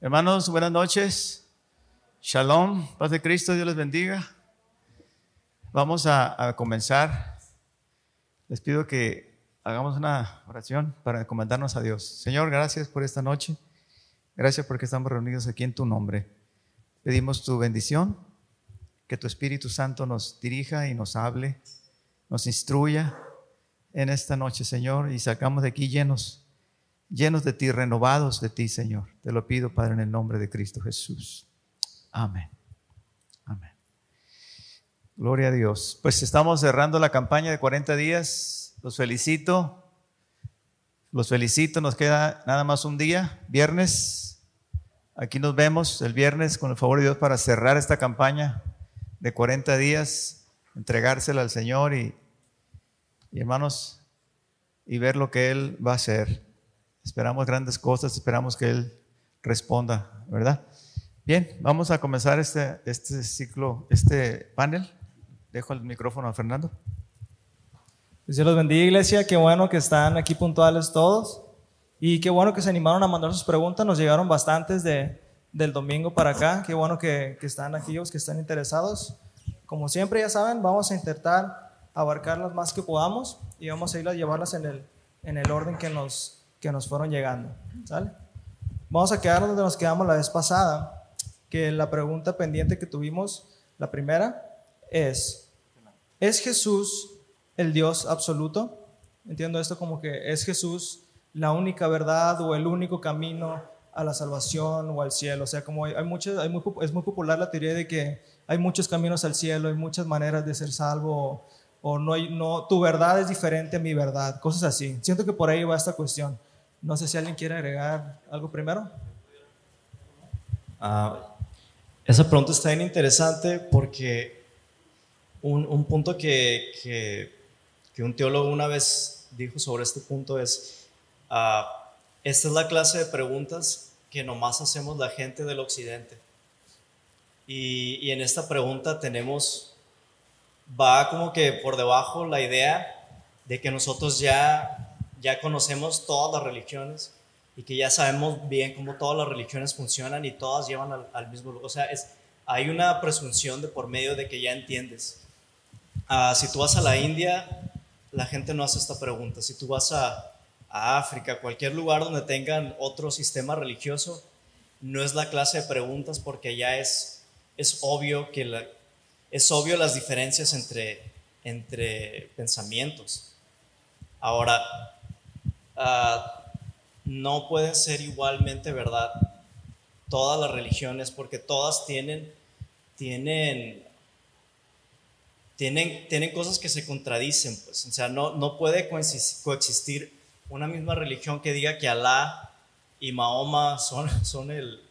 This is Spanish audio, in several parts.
Hermanos, buenas noches. Shalom, paz de Cristo, Dios les bendiga. Vamos a, comenzar. Les pido que hagamos una oración para encomendarnos a Dios. Señor, gracias por esta noche. Gracias porque estamos reunidos aquí en tu nombre. Pedimos tu bendición, que tu Espíritu Santo nos dirija y nos hable, nos instruya en esta noche, Señor, y sacamos de aquí llenos llenos de ti, renovados de ti, Señor. Te lo pido, Padre, en el nombre de Cristo Jesús. Amén. Amén. Gloria a Dios. Pues estamos cerrando la campaña de 40 días. Los felicito. Los felicito. Nos queda nada más un día, viernes. Aquí nos vemos el viernes con el favor de Dios para cerrar esta campaña de 40 días, entregársela al Señor y, y hermanos, y ver lo que Él va a hacer. Esperamos grandes cosas, esperamos que Él responda, ¿verdad? Bien, vamos a comenzar este, este ciclo, este panel. Dejo el micrófono a Fernando. Dios los bendiga, iglesia. Qué bueno que están aquí puntuales todos. Y qué bueno que se animaron a mandar sus preguntas. Nos llegaron bastantes de, del domingo para acá. Qué bueno que, que están aquellos que están interesados. Como siempre, ya saben, vamos a intentar abarcarlas más que podamos y vamos a ir a llevarlas en el, en el orden que nos, que nos fueron llegando. ¿Sale? Vamos a quedar donde nos quedamos la vez pasada, que la pregunta pendiente que tuvimos, la primera, es, ¿es Jesús el Dios absoluto? Entiendo esto como que es Jesús la única verdad o el único camino a la salvación o al cielo. O sea, como hay, hay hay muy, es muy popular la teoría de que hay muchos caminos al cielo, hay muchas maneras de ser salvo, o, no hay, no, tu verdad es diferente a mi verdad, cosas así. Siento que por ahí va esta cuestión. No sé si alguien quiere agregar algo primero. Ah, esa pregunta está bien interesante porque un, un punto que, que, un teólogo una vez dijo sobre este punto es, uh, esta es la clase de preguntas que nomás hacemos la gente del occidente. Y, y en esta pregunta tenemos, va como que por debajo la idea de que nosotros ya ya conocemos todas las religiones y que ya sabemos bien cómo todas las religiones funcionan y todas llevan al, mismo lugar. O sea, es, hay una presunción de por medio de que ya entiendes. Uh, si tú vas a la India, la gente no hace esta pregunta. Si tú vas a, África, cualquier lugar donde tengan otro sistema religioso, no es la clase de preguntas porque ya es, es obvio que es obvio las diferencias entre, entre pensamientos. Ahora, Ah, no pueden ser igualmente verdad todas las religiones porque todas tienen, tienen, tienen, tienen cosas que se contradicen. Pues. O sea, no, no puede coexistir una misma religión que diga que Alá y Mahoma son, son el,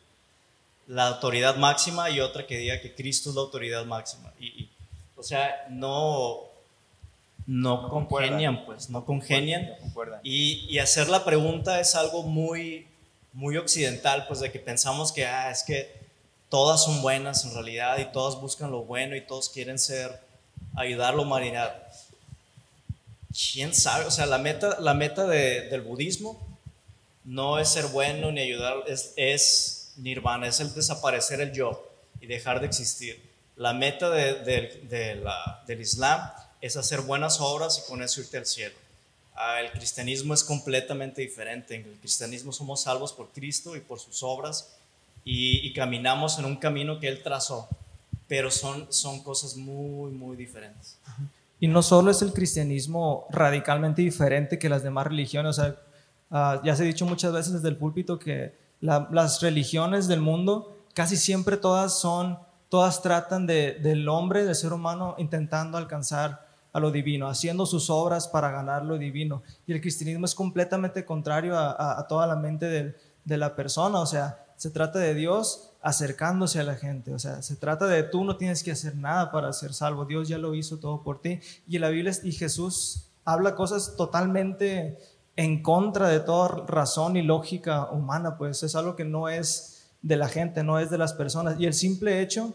la autoridad máxima y otra que diga que Cristo es la autoridad máxima. y o sea, no, no congenian, pues, no congenian. y, y, hacer la pregunta es algo muy, muy occidental, pues, de que pensamos que, ah, es que todas son buenas en realidad y todas buscan lo bueno y todos quieren ser, ayudar a la humanidad. ¿Quién sabe? O sea, la meta, la meta del budismo no es ser bueno ni ayudar, es, es nirvana, es el desaparecer el yo y dejar de existir. La meta de, de, la, del Islam es hacer buenas obras y con eso irte al cielo. Ah, el cristianismo es completamente diferente. En el cristianismo somos salvos por Cristo y por sus obras y, caminamos en un camino que Él trazó, pero son, son cosas muy, muy diferentes. Y no solo es el cristianismo radicalmente diferente que las demás religiones, o sea, uh, ya se ha dicho muchas veces desde el púlpito que las religiones del mundo casi siempre todas son, todas tratan de, del hombre, del ser humano, intentando alcanzar lo divino, haciendo sus obras para ganar lo divino. Y el cristianismo es completamente contrario a, toda la mente de, la persona, o sea, se trata de Dios acercándose a la gente, o sea, se trata de tú no tienes que hacer nada para ser salvo, Dios ya lo hizo todo por ti. Y la Biblia y Jesús habla cosas totalmente en contra de toda razón y lógica humana, pues es algo que no es de la gente, no es de las personas. Y el simple hecho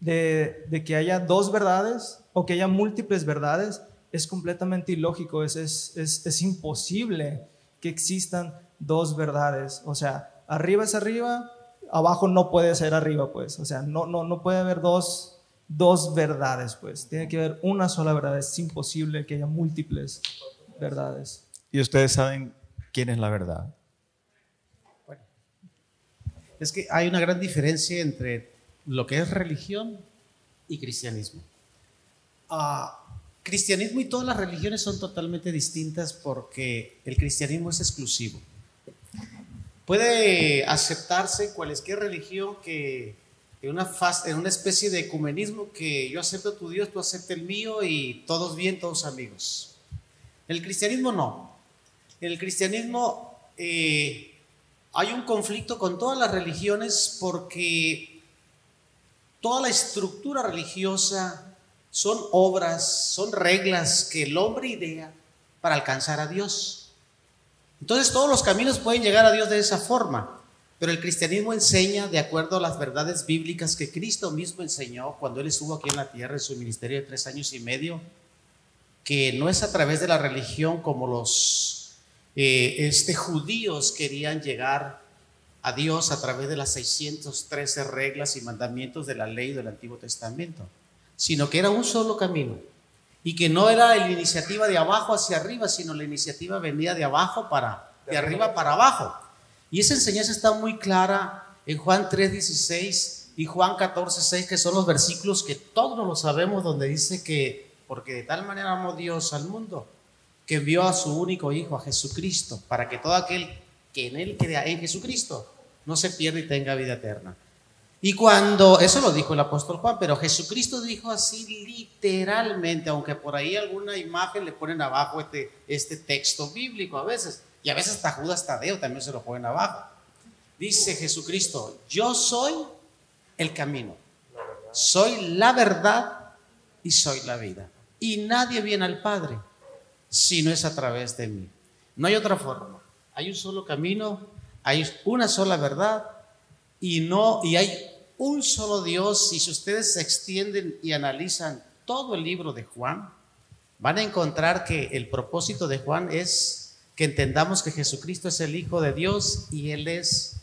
de que haya dos verdades o que haya múltiples verdades es completamente ilógico, es, es, es, imposible que existan dos verdades. O sea, arriba es arriba abajo no puede ser arriba, pues. O sea, no, no, no puede haber dos, dos verdades, pues. Tiene que haber una sola verdad. Es imposible que haya múltiples verdades. ¿Y ustedes saben quién es la verdad? Es que hay una gran diferencia entre lo que es religión y cristianismo. Ah, cristianismo y todas las religiones son totalmente distintas porque el cristianismo es exclusivo. Puede aceptarse cualquier religión que en una, en una especie de ecumenismo que yo acepto tu Dios, tú aceptas el mío y todos bien, todos amigos. el cristianismo no. En el cristianismo eh, hay un conflicto con todas las religiones porque toda la estructura religiosa son obras, son reglas que el hombre idea para alcanzar a Dios. Entonces todos los caminos pueden llegar a Dios de esa forma, pero el cristianismo enseña de acuerdo a las verdades bíblicas que Cristo mismo enseñó cuando Él estuvo aquí en la tierra en su ministerio de tres años y medio, que no es a través de la religión como los eh, este, judíos querían llegar a Dios a través de las 613 reglas y mandamientos de la ley del Antiguo Testamento sino que era un solo camino y que no era la iniciativa de abajo hacia arriba, sino la iniciativa venía de abajo para, de arriba para abajo. Y esa enseñanza está muy clara en Juan 3:16 y Juan 14:6, que son los versículos que todos lo sabemos, donde dice que, porque de tal manera amó Dios al mundo, que envió a su único Hijo, a Jesucristo, para que todo aquel que en él crea en Jesucristo no se pierda y tenga vida eterna. Y cuando, eso lo dijo el apóstol Juan, pero Jesucristo dijo así literalmente, aunque por ahí alguna imagen le ponen abajo este, este texto bíblico a veces, y a veces hasta Judas Tadeo también se lo ponen abajo. Dice Jesucristo, yo soy el camino, soy la verdad y soy la vida. Y nadie viene al Padre si no es a través de mí. No hay otra forma. Hay un solo camino, hay una sola verdad y no y hay un solo Dios y si ustedes se extienden y analizan todo el libro de Juan, van a encontrar que el propósito de Juan es que entendamos que Jesucristo es el Hijo de Dios y Él es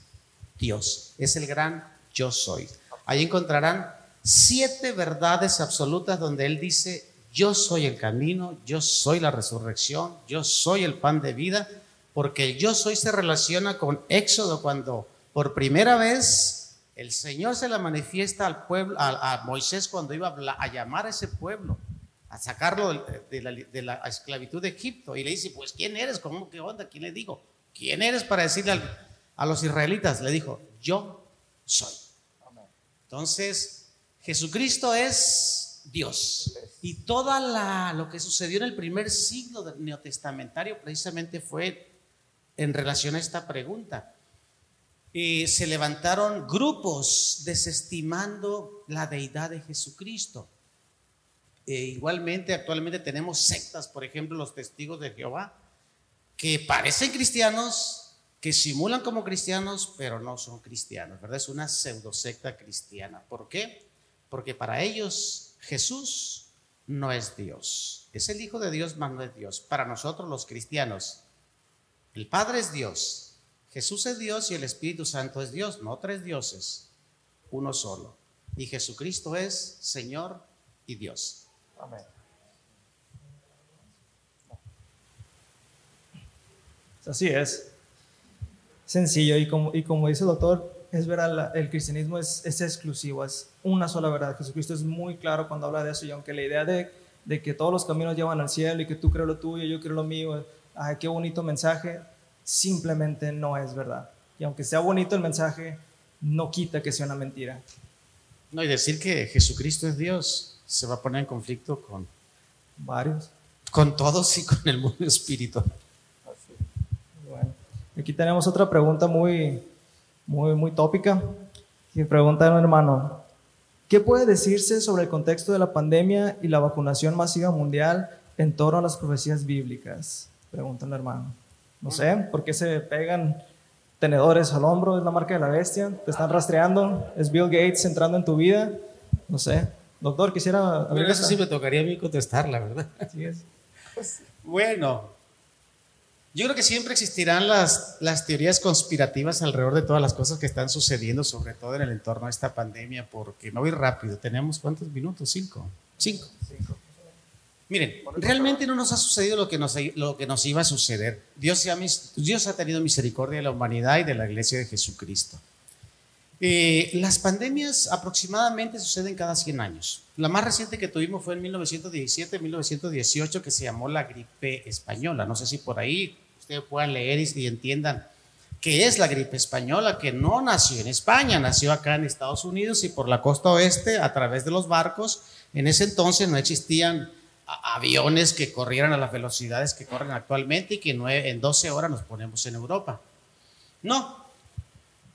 Dios, es el gran yo soy. Ahí encontrarán siete verdades absolutas donde Él dice, yo soy el camino, yo soy la resurrección, yo soy el pan de vida, porque yo soy se relaciona con Éxodo cuando por primera vez, el Señor se la manifiesta al pueblo, a, Moisés cuando iba a, llamar a ese pueblo, a sacarlo de, la, esclavitud de Egipto. Y le dice, pues, ¿quién eres? ¿Cómo qué onda? ¿Quién le digo? ¿Quién eres para decirle a los israelitas? Le dijo, yo soy. Entonces, Jesucristo es Dios. Y toda la, lo que sucedió en el primer siglo del neotestamentario precisamente fue en relación a esta pregunta se levantaron grupos desestimando la deidad de Jesucristo. E igualmente, actualmente tenemos sectas, por ejemplo, los testigos de Jehová, que parecen cristianos, que simulan como cristianos, pero no son cristianos, ¿verdad? Es una pseudo secta cristiana. ¿Por qué? Porque para ellos Jesús no es Dios. Es el Hijo de Dios, mas no es Dios. Para nosotros los cristianos, el Padre es Dios, Jesús es Dios y el Espíritu Santo es Dios, no tres dioses, uno solo. Y Jesucristo es Señor y Dios. Amén. Así es. Sencillo. Y como, y como dice el doctor, es verdad, el cristianismo es, es, exclusivo, es una sola verdad. Jesucristo es muy claro cuando habla de eso. Y aunque la idea de, de que todos los caminos llevan al cielo y que tú crees lo tuyo, yo creo lo mío, ay, qué bonito mensaje, simplemente no es verdad. Y aunque sea bonito el mensaje, no quita que sea una mentira. No, y decir que Jesucristo es Dios se va a poner en conflicto con varios. Con todos y con el mundo espiritual. Bueno, aquí tenemos otra pregunta muy, muy, muy tópica. Que pregunta un hermano, ¿qué puede decirse sobre el contexto de la pandemia y la vacunación masiva mundial en torno a las profecías bíblicas? Pregunta un hermano. No sé, ¿por qué se pegan tenedores al hombro? Es la marca de la bestia. Te están rastreando. Es Bill Gates entrando en tu vida. No sé. Doctor, quisiera... Pero eso sí me tocaría a mí contestar, la verdad. Así es. bueno, Yo creo que siempre existirán las, las teorías conspirativas alrededor de todas las cosas que están sucediendo, sobre todo en el entorno de esta pandemia, porque no voy rápido. Tenemos cuántos minutos? Cinco. Cinco. Miren, realmente no nos ha sucedido lo que nos, lo que nos iba a suceder. Dios, ha, Dios ha tenido misericordia de la humanidad y de la iglesia de Jesucristo. Eh, las pandemias aproximadamente suceden cada 100 años. La más reciente que tuvimos fue en 1917-1918, que se llamó la gripe española. No sé si por ahí ustedes puedan leer y, entiendan qué es la gripe española, que no nació en España, nació acá en Estados Unidos y por la costa oeste a través de los barcos. En ese entonces no existían aviones que corrieran a las velocidades que corren actualmente y que en 12 horas nos ponemos en Europa. No,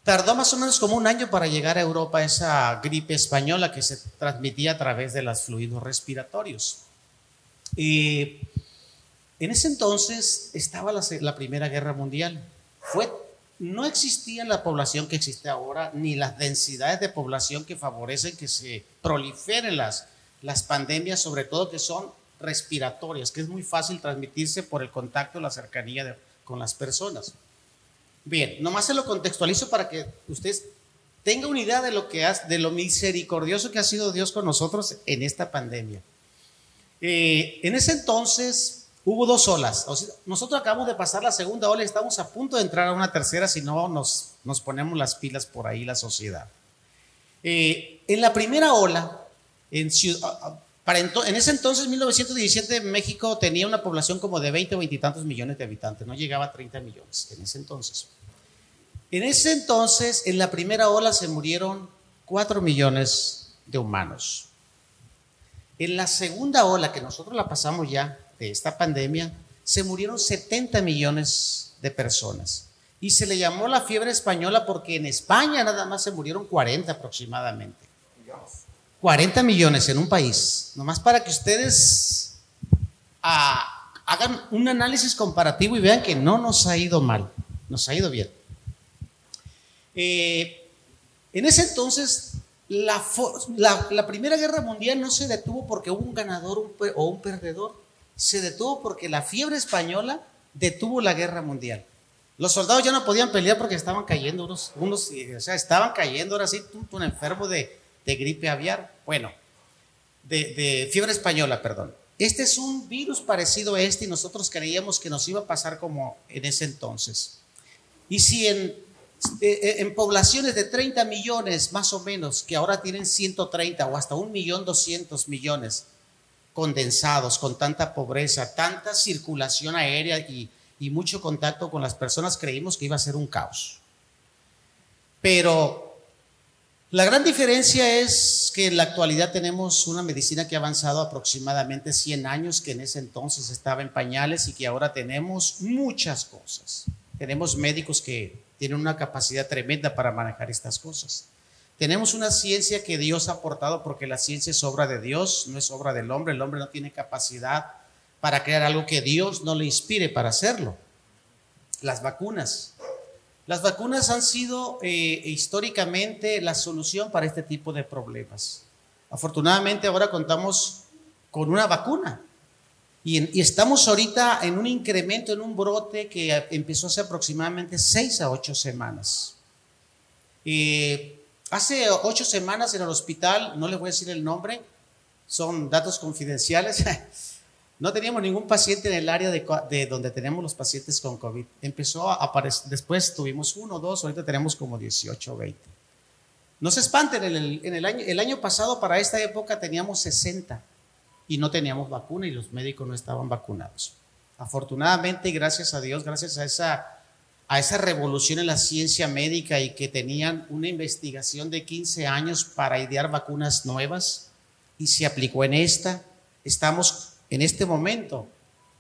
tardó más o menos como un año para llegar a Europa esa gripe española que se transmitía a través de los fluidos respiratorios. Y en ese entonces estaba la, Primera Guerra Mundial. No existía la población que existe ahora, ni las densidades de población que favorecen que se proliferen las pandemias, sobre todo que son respiratorias, que es muy fácil transmitirse por el contacto, la cercanía con las personas. Bien, nomás se lo contextualizo para que ustedes tengan una idea de lo que de lo misericordioso que ha sido Dios con nosotros en esta pandemia. Eh, en ese entonces Hubo dos olas. nosotros acabamos de pasar la segunda ola y estamos a punto de entrar a una tercera si no nos, nos ponemos las pilas por ahí la sociedad. Eh, en la primera ola, en, para en ese entonces, 1917, México tenía una población como de 20 o 20 y tantos millones de habitantes, no llegaba a 30 millones en ese entonces. En ese entonces, en la primera ola se murieron 4 millones de humanos. En la segunda ola, que nosotros la pasamos ya, de esta pandemia, se murieron 70 millones de personas. Y se le llamó la fiebre española porque en España nada más se murieron 40 aproximadamente. 40 millones en un país. Nomás para que ustedes ah, hagan un análisis comparativo y vean que no nos ha ido mal, nos ha ido bien. Eh, en ese entonces, la, Primera Guerra Mundial no se detuvo porque hubo un ganador o un perdedor se detuvo porque la fiebre española detuvo la guerra mundial. Los soldados ya no podían pelear porque estaban cayendo unos, unos o sea, estaban cayendo ahora sí, un enfermo de, gripe aviar, bueno, de, de, fiebre española, perdón. Este es un virus parecido a este y nosotros creíamos que nos iba a pasar como en ese entonces. Y si en, eh, eh, en poblaciones de 30 millones más o menos, que ahora tienen 130 o hasta un millón 200 millones, condensados, con tanta pobreza, tanta circulación aérea y, mucho contacto con las personas, creímos que iba a ser un caos. Pero la gran diferencia es que en la actualidad tenemos una medicina que ha avanzado aproximadamente 100 años, que en ese entonces estaba en pañales y que ahora tenemos muchas cosas. Tenemos médicos que tienen una capacidad tremenda para manejar estas cosas. Tenemos una ciencia que Dios ha aportado porque la ciencia es obra de Dios, no es obra del hombre. El hombre no tiene capacidad para crear algo que Dios no le inspire para hacerlo. Las vacunas. Las vacunas han sido eh, históricamente la solución para este tipo de problemas. Afortunadamente ahora contamos con una vacuna y, estamos ahorita en un incremento, en un brote que empezó hace aproximadamente seis a ocho semanas. Eh, Hace ocho semanas en el hospital, no les voy a decir el nombre, son datos confidenciales, no teníamos ningún paciente en el área de, donde tenemos los pacientes con COVID. Empezó a aparecer, después tuvimos uno, dos, ahorita tenemos como 18 o 20. No se espanten, en el año pasado para esta época teníamos 60 y no teníamos vacuna y los médicos no estaban vacunados. Afortunadamente, gracias a Dios, gracias a esa a esa revolución en la ciencia médica y que tenían una investigación de 15 años para idear vacunas nuevas y se aplicó en esta. Estamos en este momento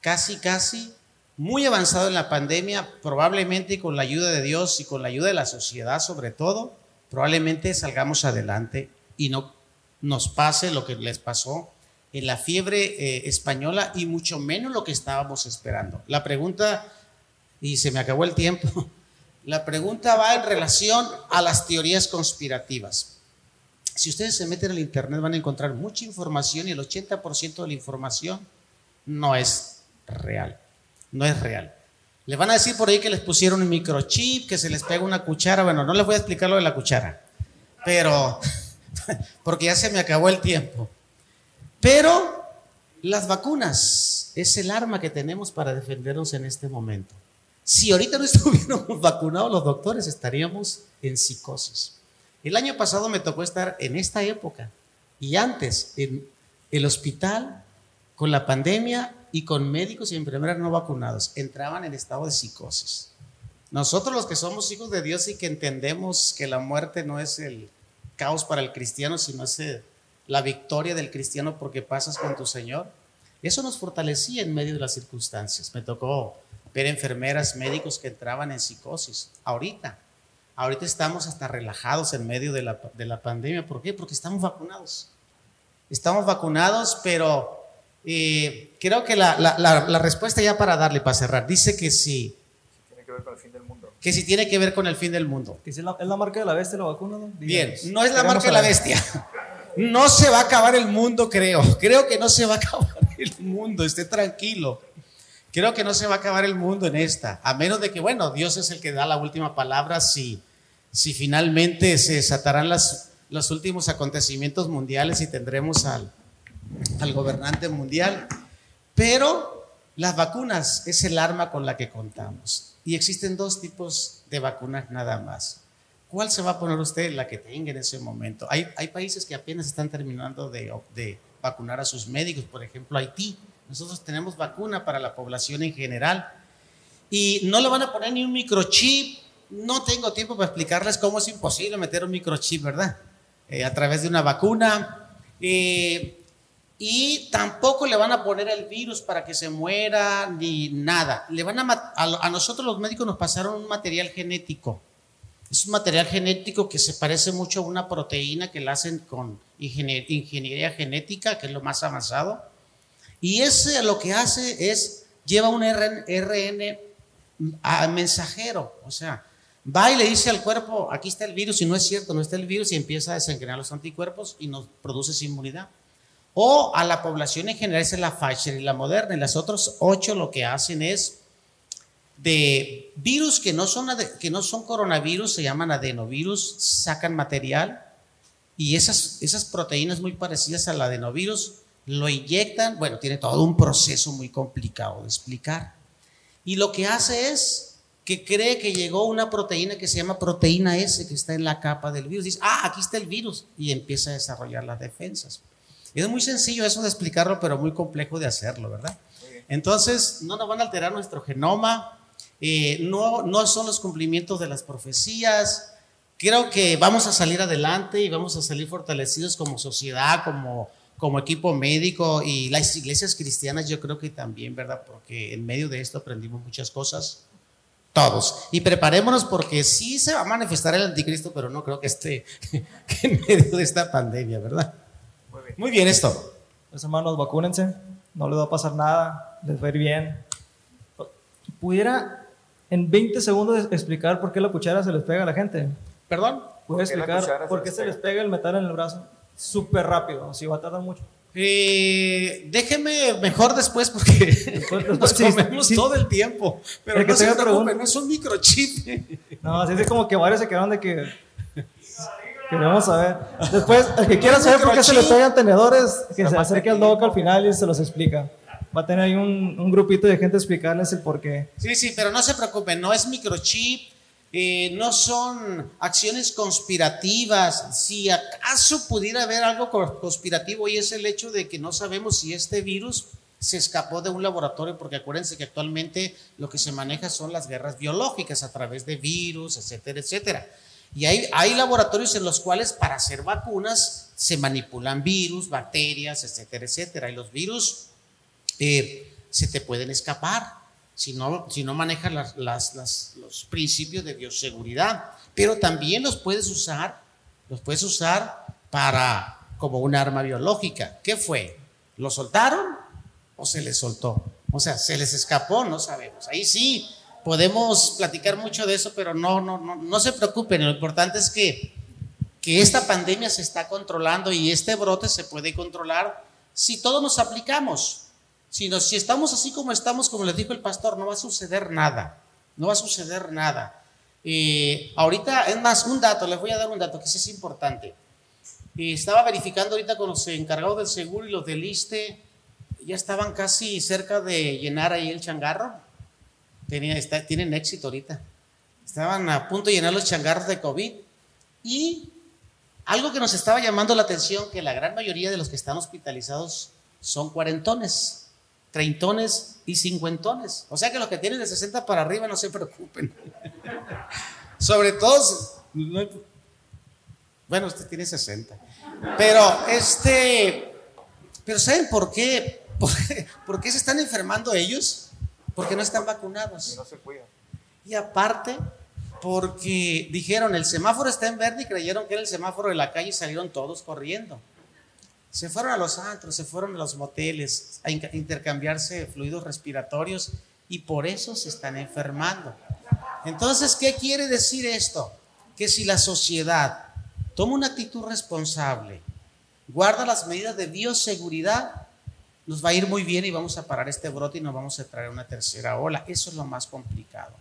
casi, casi muy avanzado en la pandemia, probablemente con la ayuda de Dios y con la ayuda de la sociedad sobre todo, probablemente salgamos adelante y no nos pase lo que les pasó en la fiebre eh, española y mucho menos lo que estábamos esperando. La pregunta y se me acabó el tiempo. La pregunta va en relación a las teorías conspirativas. Si ustedes se meten al Internet van a encontrar mucha información y el 80% de la información no es real. No es real. Le van a decir por ahí que les pusieron un microchip, que se les pega una cuchara. Bueno, no les voy a explicar lo de la cuchara, pero porque ya se me acabó el tiempo. Pero las vacunas es el arma que tenemos para defendernos en este momento. Si ahorita no estuviéramos vacunados los doctores, estaríamos en psicosis. El año pasado me tocó estar en esta época y antes en el hospital con la pandemia y con médicos y enfermeras no vacunados. Entraban en estado de psicosis. Nosotros los que somos hijos de Dios y que entendemos que la muerte no es el caos para el cristiano, sino es la victoria del cristiano porque pasas con tu Señor, eso nos fortalecía en medio de las circunstancias. Me tocó ver enfermeras, médicos que entraban en psicosis. Ahorita, ahorita estamos hasta relajados en medio de la, de la pandemia. ¿Por qué? Porque estamos vacunados. Estamos vacunados, pero eh, creo que la, la, la, respuesta ya para darle, para cerrar, dice que sí. Tiene que ver con el fin del mundo. Que si tiene que ver con el fin del mundo. ¿Es la, es la marca de la bestia la vacuna? Bien, no es la marca de la bestia. No se va a acabar el mundo, creo. Creo que no se va a acabar el mundo, esté tranquilo. Creo que no se va a acabar el mundo en esta, a menos de que, bueno, Dios es el que da la última palabra si, si finalmente se desatarán las, los últimos acontecimientos mundiales y tendremos al, al gobernante mundial. Pero las vacunas es el arma con la que contamos. Y existen dos tipos de vacunas nada más. ¿Cuál se va a poner usted? La que tenga en ese momento. Hay, hay países que apenas están terminando de, de vacunar a sus médicos, por ejemplo Haití nosotros tenemos vacuna para la población en general. Y no le van a poner ni un microchip. No tengo tiempo para explicarles cómo es imposible meter un microchip, ¿verdad? Eh, a través de una vacuna. Eh, y tampoco le van a poner el virus para que se muera ni nada. Le van a, a, nosotros los médicos nos pasaron un material genético. Es un material genético que se parece mucho a una proteína que la hacen con ingeniería genética, que es lo más avanzado. Y ese lo que hace es, lleva un RN, a mensajero, o sea, va y le dice al cuerpo, aquí está el virus y no es cierto, no está el virus y empieza a desencadenar los anticuerpos y nos produce inmunidad. O a la población en general es la Pfizer y la Moderna y las otras ocho lo que hacen es de virus que no son, que no son coronavirus, se llaman adenovirus, sacan material y esas, esas proteínas muy parecidas al adenovirus lo inyectan, bueno, tiene todo un proceso muy complicado de explicar. Y lo que hace es que cree que llegó una proteína que se llama proteína S, que está en la capa del virus. Dice, ah, aquí está el virus, y empieza a desarrollar las defensas. Es muy sencillo eso de explicarlo, pero muy complejo de hacerlo, ¿verdad? Entonces, no nos van a alterar nuestro genoma, eh, no, no son los cumplimientos de las profecías. Creo que vamos a salir adelante y vamos a salir fortalecidos como sociedad, como como equipo médico y las iglesias cristianas yo creo que también, ¿verdad? Porque en medio de esto aprendimos muchas cosas, todos. Y preparémonos porque sí se va a manifestar el anticristo, pero no creo que esté en medio de esta pandemia, ¿verdad? Muy bien, Muy bien esto. Los hermanos, vacúnense, no les va a pasar nada, les va a ir bien. ¿Pudiera en 20 segundos explicar por qué la cuchara se les pega a la gente? ¿Perdón? ¿Puede explicar por qué se les pega el metal en el brazo? súper rápido, si va a tardar mucho. Eh, déjeme mejor después porque nos comemos todo el tiempo. Pero no se preocupe, no es un microchip. No, así es como que varios se quedaron de que queremos saber. Después, el que quiera saber por qué se le pegan tenedores, que se acerque al doc al final y se los explica. Va a tener ahí un, un grupito de gente a explicarles el por qué. Sí, sí, pero no se preocupen, no es microchip eh, no son acciones conspirativas. Si acaso pudiera haber algo conspirativo y es el hecho de que no sabemos si este virus se escapó de un laboratorio, porque acuérdense que actualmente lo que se maneja son las guerras biológicas a través de virus, etcétera, etcétera. Y hay, laboratorios en los cuales para hacer vacunas se manipulan virus, bacterias, etcétera, etcétera. Y los virus eh, se te pueden escapar si no, si manejas los principios de bioseguridad. Pero también los puedes usar, los puedes usar para como un arma biológica. ¿Qué fue? ¿Lo soltaron o se les soltó? O sea, se les escapó, no sabemos. Ahí sí podemos platicar mucho de eso, pero no, no, no, se preocupen. Lo importante es que esta pandemia se está controlando y este brote se puede controlar si todos nos aplicamos. Sino si estamos así como estamos, como les dijo el pastor, no va a suceder nada. No va a suceder nada. Eh, ahorita, es más, un dato, les voy a dar un dato que sí es importante. Eh, estaba verificando ahorita con los encargados del seguro y los del ISTE, ya estaban casi cerca de llenar ahí el changarro. Tienen éxito ahorita. Estaban a punto de llenar los changarros de COVID. Y algo que nos estaba llamando la atención, que la gran mayoría de los que están hospitalizados son cuarentones, treintones y cincuentones. O sea que los que tienen de 60 para arriba no se preocupen. Sobre todo, bueno, usted tiene 60. Pero este, pero ¿saben por qué? ¿Por qué, se están enfermando ellos? Porque no están vacunados. Y no se cuidan. Y aparte, porque dijeron el semáforo está en verde y creyeron que era el semáforo de la calle y salieron todos corriendo. Se fueron a los antros, se fueron a los moteles a intercambiarse fluidos respiratorios y por eso se están enfermando. Entonces, ¿qué quiere decir esto? Que si la sociedad toma una actitud responsable, guarda las medidas de bioseguridad, nos va a ir muy bien y vamos a parar este brote y nos vamos a traer una tercera ola. Eso es lo más complicado.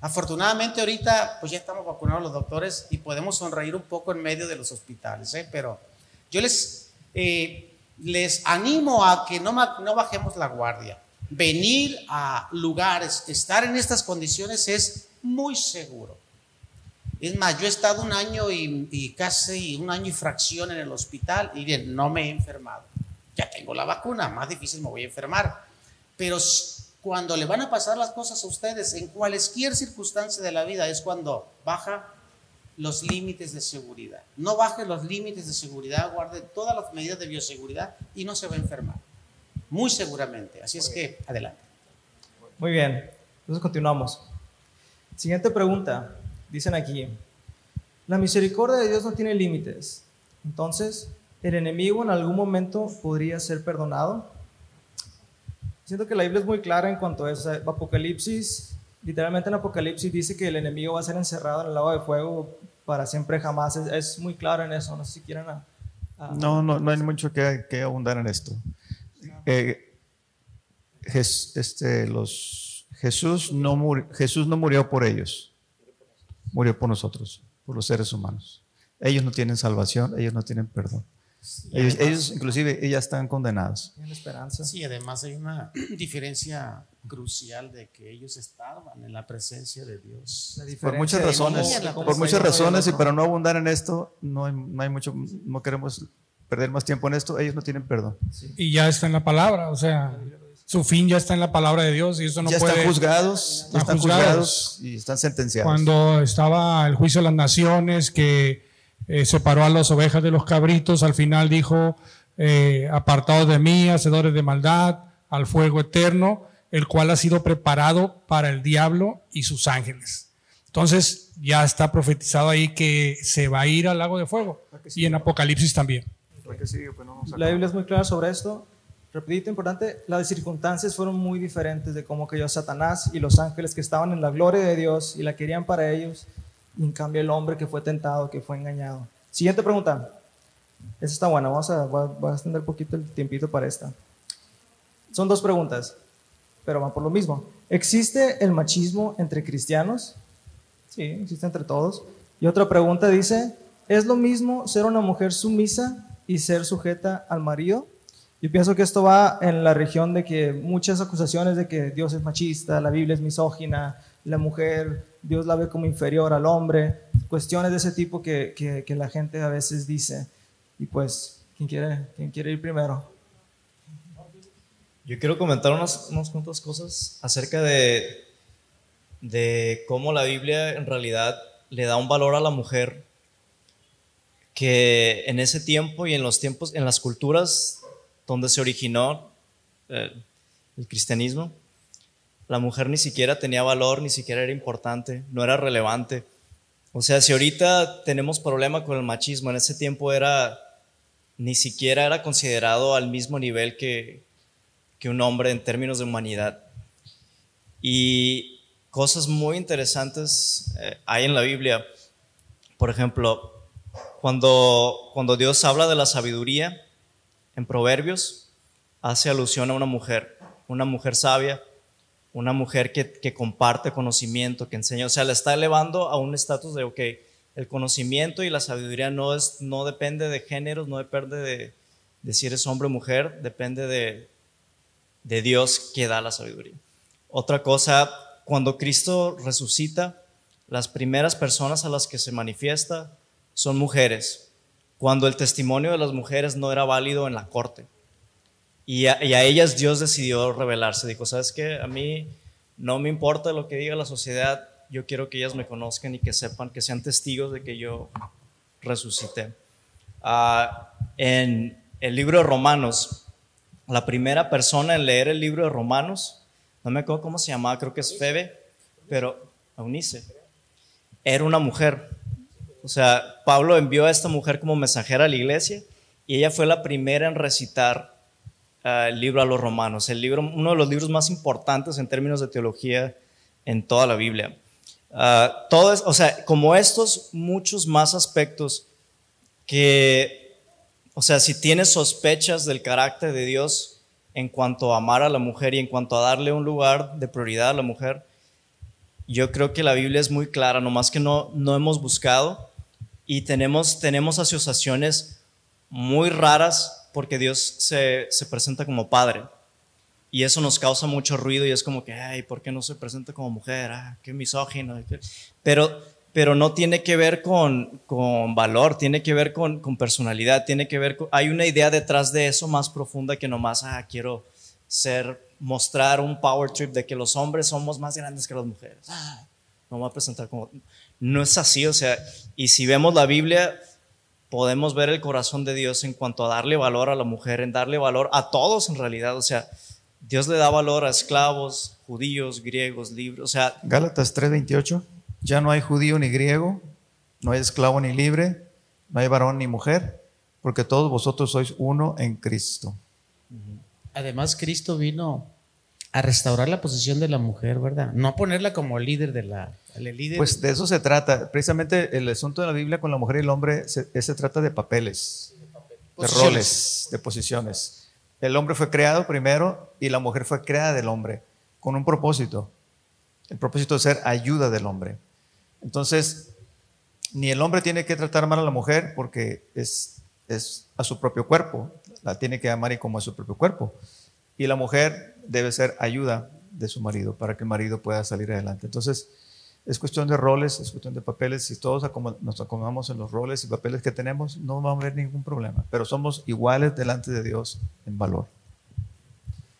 Afortunadamente ahorita pues ya estamos vacunados los doctores y podemos sonreír un poco en medio de los hospitales, ¿eh? pero yo les, eh, les animo a que no, bajemos la guardia. Venir a lugares, estar en estas condiciones es muy seguro. Es más, yo he estado un año y, y, casi un año y fracción en el hospital y bien, no me he enfermado. Ya tengo la vacuna, más difícil me voy a enfermar. Pero cuando le van a pasar las cosas a ustedes en cualquier circunstancia de la vida es cuando baja los límites de seguridad. No baje los límites de seguridad, guarde todas las medidas de bioseguridad y no se va a enfermar. Muy seguramente. Así es que adelante. Muy bien. Entonces continuamos. Siguiente pregunta. Dicen aquí, la misericordia de Dios no tiene límites. Entonces, ¿el enemigo en algún momento podría ser perdonado? Siento que la Biblia es muy clara en cuanto a eso. Apocalipsis, literalmente en Apocalipsis dice que el enemigo va a ser encerrado en el lago de fuego para siempre jamás. Es, muy claro en eso. No sé si quieren. no, no, no hay mucho que, que abundar en esto. Eh, este, los, Jesús, no murió, Jesús no murió por ellos, murió por nosotros, por los seres humanos. Ellos no tienen salvación, ellos no tienen perdón. Ellos, inclusive, ellas están condenados. esperanza. Sí, además hay una diferencia crucial de que ellos estaban en la presencia de Dios. Por muchas razones, por muchas razones, y para no abundar en esto, no hay, no hay, mucho, no queremos perder más tiempo en esto, ellos no tienen perdón. Y ya está en la palabra, o sea, su fin ya está en la palabra de Dios y eso no ya puede... Están juzgados, ya están juzgados y están sentenciados. Cuando estaba el juicio de las naciones que eh, separó a las ovejas de los cabritos, al final dijo, eh, apartados de mí, hacedores de maldad, al fuego eterno, el cual ha sido preparado para el diablo y sus ángeles. Entonces ya está profetizado ahí que se va a ir al lago de fuego y en Apocalipsis también. Pues La Biblia es muy clara sobre esto. Repito, importante, las circunstancias fueron muy diferentes de cómo cayó Satanás y los ángeles que estaban en la gloria de Dios y la querían para ellos en cambio el hombre que fue tentado, que fue engañado. Siguiente pregunta. Esa está buena, vamos a, a extender un poquito el tiempito para esta. Son dos preguntas, pero van por lo mismo. ¿Existe el machismo entre cristianos? Sí, existe entre todos. Y otra pregunta dice, ¿es lo mismo ser una mujer sumisa y ser sujeta al marido? Yo pienso que esto va en la región de que muchas acusaciones de que Dios es machista, la Biblia es misógina, la mujer Dios la ve como inferior al hombre, cuestiones de ese tipo que, que, la gente a veces dice. Y pues, ¿quién quiere, quién quiere ir primero? Yo quiero comentar unas, unas cuantas cosas acerca de, de cómo la Biblia en realidad le da un valor a la mujer que en ese tiempo y en los tiempos, en las culturas donde se originó eh, el cristianismo, la mujer ni siquiera tenía valor, ni siquiera era importante, no era relevante. O sea, si ahorita tenemos problema con el machismo, en ese tiempo era, ni siquiera era considerado al mismo nivel que, que un hombre en términos de humanidad. Y cosas muy interesantes eh, hay en la Biblia. Por ejemplo, cuando, cuando Dios habla de la sabiduría en Proverbios, hace alusión a una mujer una mujer sabia, una mujer que, comparte conocimiento, que enseña, o sea, la está elevando a un estatus de, ok, el conocimiento y la sabiduría no, es, no depende de géneros, no depende de, de si eres hombre o mujer, depende de, de Dios que da la sabiduría. Otra cosa, cuando Cristo resucita, las primeras personas a las que se manifiesta son mujeres, cuando el testimonio de las mujeres no era válido en la corte. Y a, ellas Dios decidió revelarse. Dijo, ¿sabes qué? A mí no me importa lo que diga la sociedad, yo quiero que ellas me conozcan y que sepan, que sean testigos de que yo resucité. Ah, en el libro de Romanos, la primera persona en leer el libro de Romanos, no me acuerdo cómo se llamaba, creo que es Febe, pero Eunice, era una mujer. O sea, Pablo envió a esta mujer como mensajera a la iglesia y ella fue la primera en recitar el libro a los romanos, el libro, uno de los libros más importantes en términos de teología en toda la Biblia. Uh, todo o sea, como estos, muchos más aspectos que, o sea, si tienes sospechas del carácter de Dios en cuanto a amar a la mujer y en cuanto a darle un lugar de prioridad a la mujer, yo creo que la Biblia es muy clara, nomás que no, no hemos buscado y tenemos, tenemos asociaciones muy raras porque Dios se, se, presenta como padre. Y eso nos causa mucho ruido y es como que, ay, ¿por qué no se presenta como mujer? Ah, qué misógino. Pero, pero no tiene que ver con, con valor, tiene que ver con, con personalidad, tiene que ver con, hay una idea detrás de eso más profunda que nomás, ah, quiero ser mostrar un power trip de que los hombres somos más grandes que las mujeres. Ah, no voy a presentar como... No es así, o sea, y si vemos la Biblia, podemos ver el corazón de Dios en cuanto a darle valor a la mujer, en darle valor a todos en realidad, o sea, Dios le da valor a esclavos, judíos, griegos, libres, o sea... Gálatas 3:28, ya no hay judío ni griego, no hay esclavo ni libre, no hay varón ni mujer, porque todos vosotros sois uno en Cristo. Además, Cristo vino a restaurar la posición de la mujer, ¿verdad? No a ponerla como líder de la... Líder. Pues de eso se trata. Precisamente el asunto de la Biblia con la mujer y el hombre se, trata de papeles, de, roles, de posiciones. El hombre fue creado primero y la mujer fue creada del hombre con un propósito. El propósito de ser ayuda del hombre. Entonces, ni el hombre tiene que tratar mal a la mujer porque es, es a su propio cuerpo la tiene que amar y como a su propio cuerpo. Y la mujer debe ser ayuda de su marido para que el marido pueda salir adelante. Entonces, es cuestión de roles, es cuestión de papeles. Si todos nos acomodamos en los roles y papeles que tenemos, no va a haber ningún problema. Pero somos iguales delante de Dios en valor.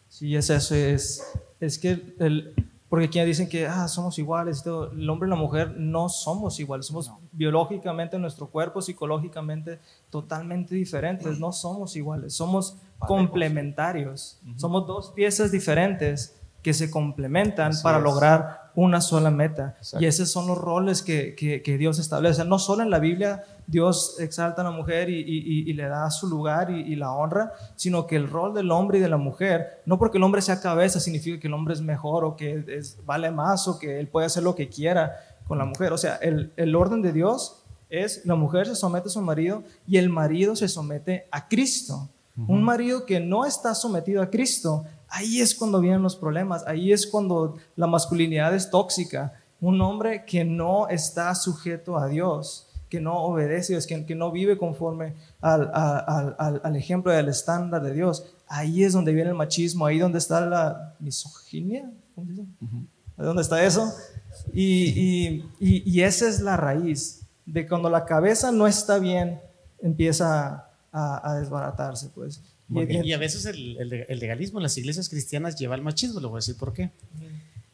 Sí, es eso. Es, es que el, porque aquí dicen que ah, somos iguales, el hombre y la mujer no somos iguales, somos biológicamente, nuestro cuerpo, psicológicamente, totalmente diferentes, no somos iguales, somos complementarios, somos dos piezas diferentes que se complementan para lograr una sola meta. Y esos son los roles que, que, Dios establece. No solo en la Biblia Dios exalta a la mujer y, y, le da su lugar y, la honra, sino que el rol del hombre y de la mujer, no porque el hombre sea cabeza significa que el hombre es mejor o que es, vale más o que él puede hacer lo que quiera con la mujer. O sea, el, el orden de Dios es la mujer se somete a su marido y el marido se somete a Cristo. Un marido que no está sometido a Cristo Ahí es cuando vienen los problemas, ahí es cuando la masculinidad es tóxica. Un hombre que no está sujeto a Dios, que no obedece, que, que no vive conforme al, al, al, ejemplo del estándar de Dios. Ahí es donde viene el machismo, ahí donde está la misoginia. ¿Dónde está eso? Y, y, y, esa es la raíz de cuando la cabeza no está bien, empieza a, a desbaratarse. Pues. Y, a veces el, el, legalismo en las iglesias cristianas lleva al machismo, le voy a decir por qué.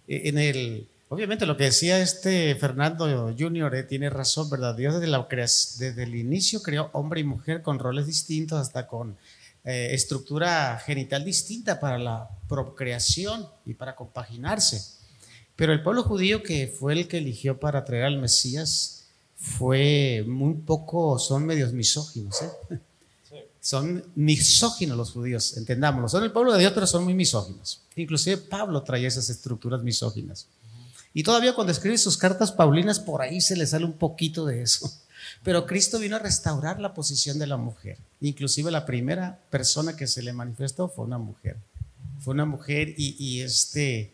Eh, en el, obviamente lo que decía este Fernando Junior eh, tiene razón, ¿verdad? Dios desde, la, desde el inicio creó hombre y mujer con roles distintos, hasta con eh, estructura genital distinta para la procreación y para compaginarse. Pero el pueblo judío que fue el que eligió para traer al Mesías fue muy poco, son medios misóginos. ¿eh? Son misóginos los judíos, entendámoslo. Son el pueblo de Dios, pero son muy misóginos. Inclusive Pablo traía esas estructuras misóginas. Y todavía cuando escribe sus cartas paulinas, por ahí se le sale un poquito de eso. Pero Cristo vino a restaurar la posición de la mujer. Inclusive la primera persona que se le manifestó fue una mujer. fue una mujer y, este,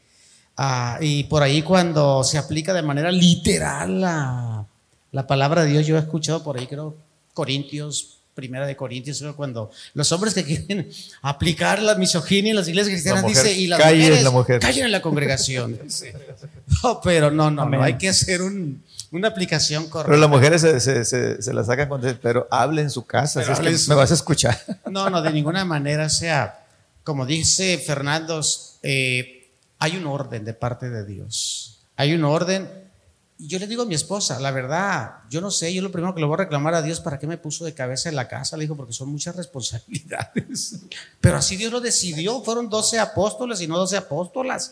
ah, y por ahí cuando se aplica de manera literal la, la palabra de Dios, yo he escuchado por ahí, creo, Corintios, primera de Corintios, cuando los hombres que quieren aplicar la misoginia en las iglesias cristianas, La dice, y las mujeres, la mujer. callen en la congregación. No, pero no, no, Amén. no, hay que hacer un- una aplicación correcta. Pero las mujeres se, se, se, se la sacan cuando pero hable en su casa, Pero si es que hable en su- me vas a escuchar. No, no, de ninguna manera. O sea, como dice Fernando, eh, hay un orden de parte de Dios. Hay un orden. Yo le digo a mi esposa, la verdad, yo no sé, yo lo primero que le voy a reclamar a Dios, ¿para qué me puso de cabeza en la casa? Le digo, porque son muchas responsabilidades. Pero así Dios lo decidió, fueron 12 apóstoles y no 12 apóstolas.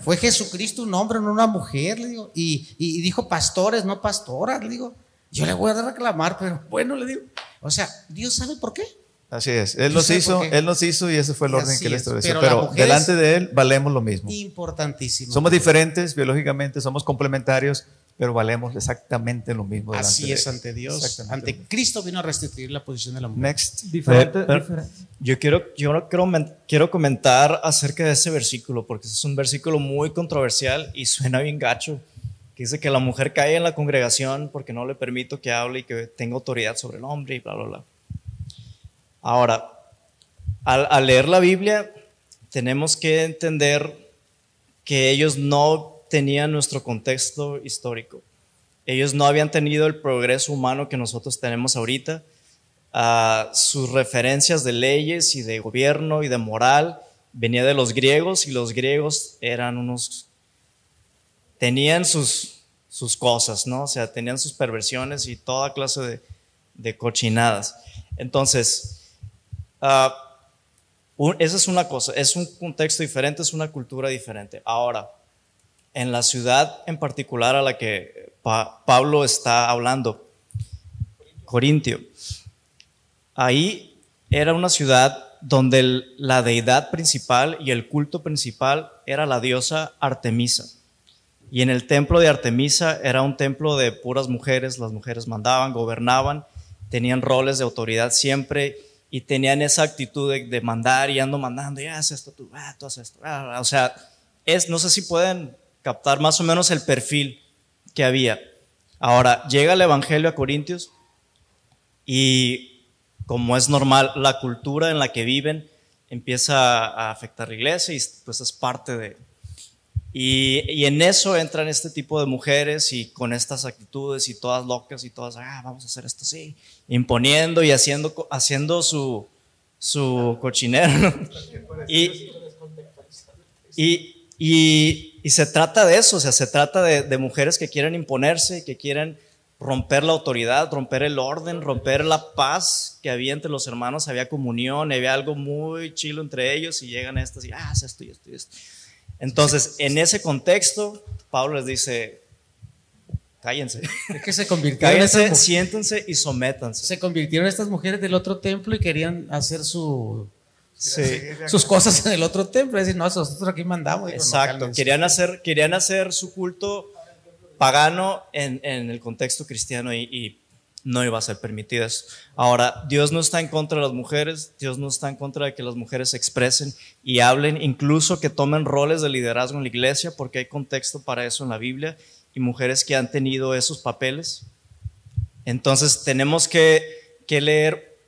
Fue Jesucristo un hombre, no una mujer, le digo. Y- y dijo pastores, no pastoras, le digo. Yo le voy a reclamar, pero bueno, le digo. O sea, Dios sabe por qué. Así es. Él nos hizo, él nos hizo y ese fue el orden que él es. estableció. Pero Pero, delante de él valemos lo mismo. Importantísimo. Somos diferentes biológicamente, somos complementarios, pero valemos exactamente lo mismo. Así es ante Dios. Ante Cristo vino a restituir la posición de la mujer. Next. Diferente, Pero- diferente. Yo quiero, yo quiero, quiero comentar acerca de ese versículo, porque es un versículo muy controversial y suena bien gacho, que dice que la mujer cae en la congregación porque no le permito que hable y que tenga autoridad sobre el hombre y bla, bla, bla. Ahora, al, leer la Biblia, tenemos que entender que ellos no tenían nuestro contexto histórico. Ellos no habían tenido el progreso humano que nosotros tenemos ahorita. Ah, sus referencias de leyes y de gobierno y de moral venía de los griegos y los griegos eran unos tenían sus sus cosas, ¿no? O sea, tenían sus perversiones y toda clase de, de cochinadas. Entonces, ah, esa es una cosa, es un contexto diferente, es una cultura diferente. Ahora, en la ciudad en particular a la que Pa- Pablo está hablando, Corintio, ahí era una ciudad donde la deidad principal y el culto principal era la diosa Artemisa. Y en el templo de Artemisa era un templo de puras mujeres, las mujeres mandaban, gobernaban, tenían roles de autoridad siempre y tenían esa actitud de, mandar y ando mandando, y haz esto tú, ah, tú haz esto. ah, ah". O sea, es, no sé si pueden captar más o menos el perfil que había. Ahora, llega el Evangelio a Corintios y como es normal, la cultura en la que viven empieza a afectar la iglesia y pues es parte de... Y, y en eso entran este tipo de mujeres y con estas actitudes y todas locas y todas, ah, vamos a hacer esto así, imponiendo y haciendo, haciendo su, su cochinero. y, y, y, y se trata de eso, o sea, se trata de, de mujeres que quieren imponerse, que quieren romper la autoridad, romper el orden, romper la paz que había entre los hermanos, había comunión, había algo muy chilo entre ellos y llegan estas y, ah, esto y esto y esto. Entonces, en ese contexto, Pablo les dice, cállense, Es que se convirtieron, cállense, siéntense y sométanse. se convirtieron estas mujeres del otro templo y querían hacer su, Sí. sus cosas en el otro templo. Es decir, no, nosotros aquí mandamos. No, Exacto, cálmense. querían hacer, querían hacer su culto pagano en, en el contexto cristiano y, y no iba a ser permitido eso. Ahora, Dios no está en contra de las mujeres, Dios no está en contra de que las mujeres se expresen y hablen, incluso que tomen roles de liderazgo en la iglesia, porque hay contexto para eso en la Biblia y mujeres que han tenido esos papeles. Entonces, tenemos que, que leer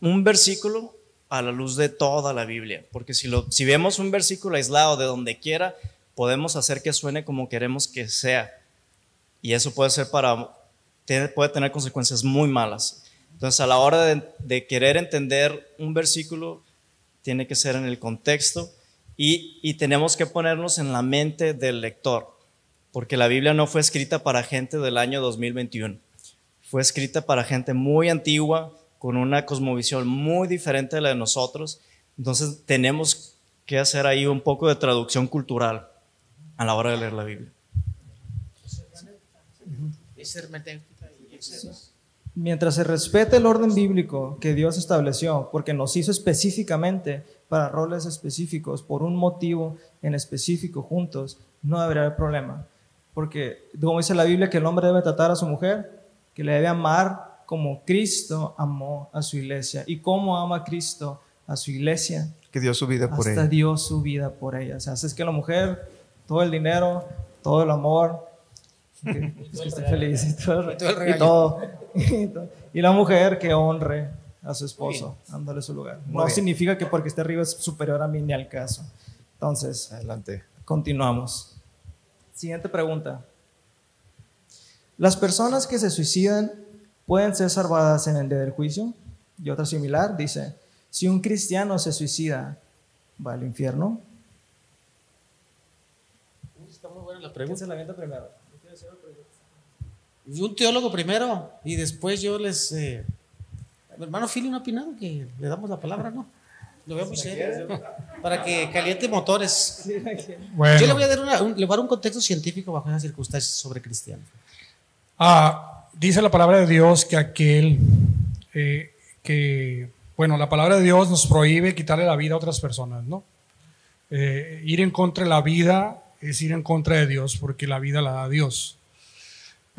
un versículo a la luz de toda la Biblia, porque si, lo, si vemos un versículo aislado de donde quiera, podemos hacer que suene como queremos que sea. Y eso puede ser para, puede tener consecuencias muy malas. Entonces, a la hora de, de querer entender un versículo, tiene que ser en el contexto y, y tenemos que ponernos en la mente del lector, porque la Biblia no fue escrita para gente del año 2021, fue escrita para gente muy antigua, con una cosmovisión muy diferente de la de nosotros. Entonces, tenemos que hacer ahí un poco de traducción cultural a la hora de leer la Biblia. Es hermenéutica Mientras se respete el orden bíblico que Dios estableció, porque nos hizo específicamente para roles específicos, por un motivo en específico juntos, no habrá problema. Porque, como dice la Biblia, que el hombre debe tratar a su mujer, que le debe amar como Cristo amó a su iglesia. ¿Y cómo ama Cristo a su iglesia? Que dio su vida por hasta ella. dio su vida por ella. O sea, es que la mujer, todo el dinero, todo el amor, que, es que esté feliz y todo, y todo. Y todo. Y la mujer que honre a su esposo, dándole su lugar. Muy no bien. significa que porque esté arriba es superior a mí ni al caso. Entonces, Adelante. continuamos. Siguiente pregunta. ¿Las personas que se suicidan pueden ser salvadas en el día del juicio? Y otra similar dice, si un cristiano se suicida, ¿va al infierno? Está muy buena la ¿Quién pregunta. se la avienta primero? Un teólogo primero y después yo les... eh, mi hermano no ha opinado que le damos la palabra, ¿no? Lo veo muy serio. Para que caliente motores. Bueno, Yo le voy a dar, una- un, le voy a dar un contexto científico bajo esas circunstancias sobre cristiano. ah, dice la palabra de Dios que aquel eh, que, bueno, la palabra de Dios nos prohíbe quitarle la vida a otras personas, ¿no? Eh, ir en contra de la vida es ir en contra de Dios, porque la vida la da Dios.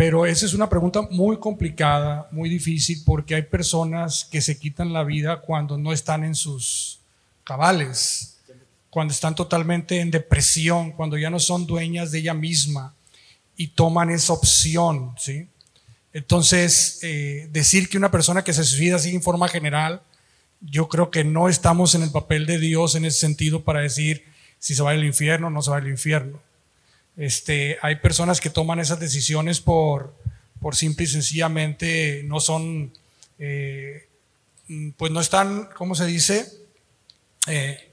Pero esa es una pregunta muy complicada, muy difícil, porque hay personas que se quitan la vida cuando no están en sus cabales, cuando están totalmente en depresión, cuando ya no son dueñas de ella misma y toman esa opción, ¿sí? Entonces, eh, decir que una persona que se suicida así en forma general, yo creo que no estamos en el papel de Dios en ese sentido para decir si se va al infierno o no se va al infierno. Este, hay personas que toman esas decisiones por, por simple y sencillamente no son, eh, mm, pues no están, ¿cómo se dice? Eh,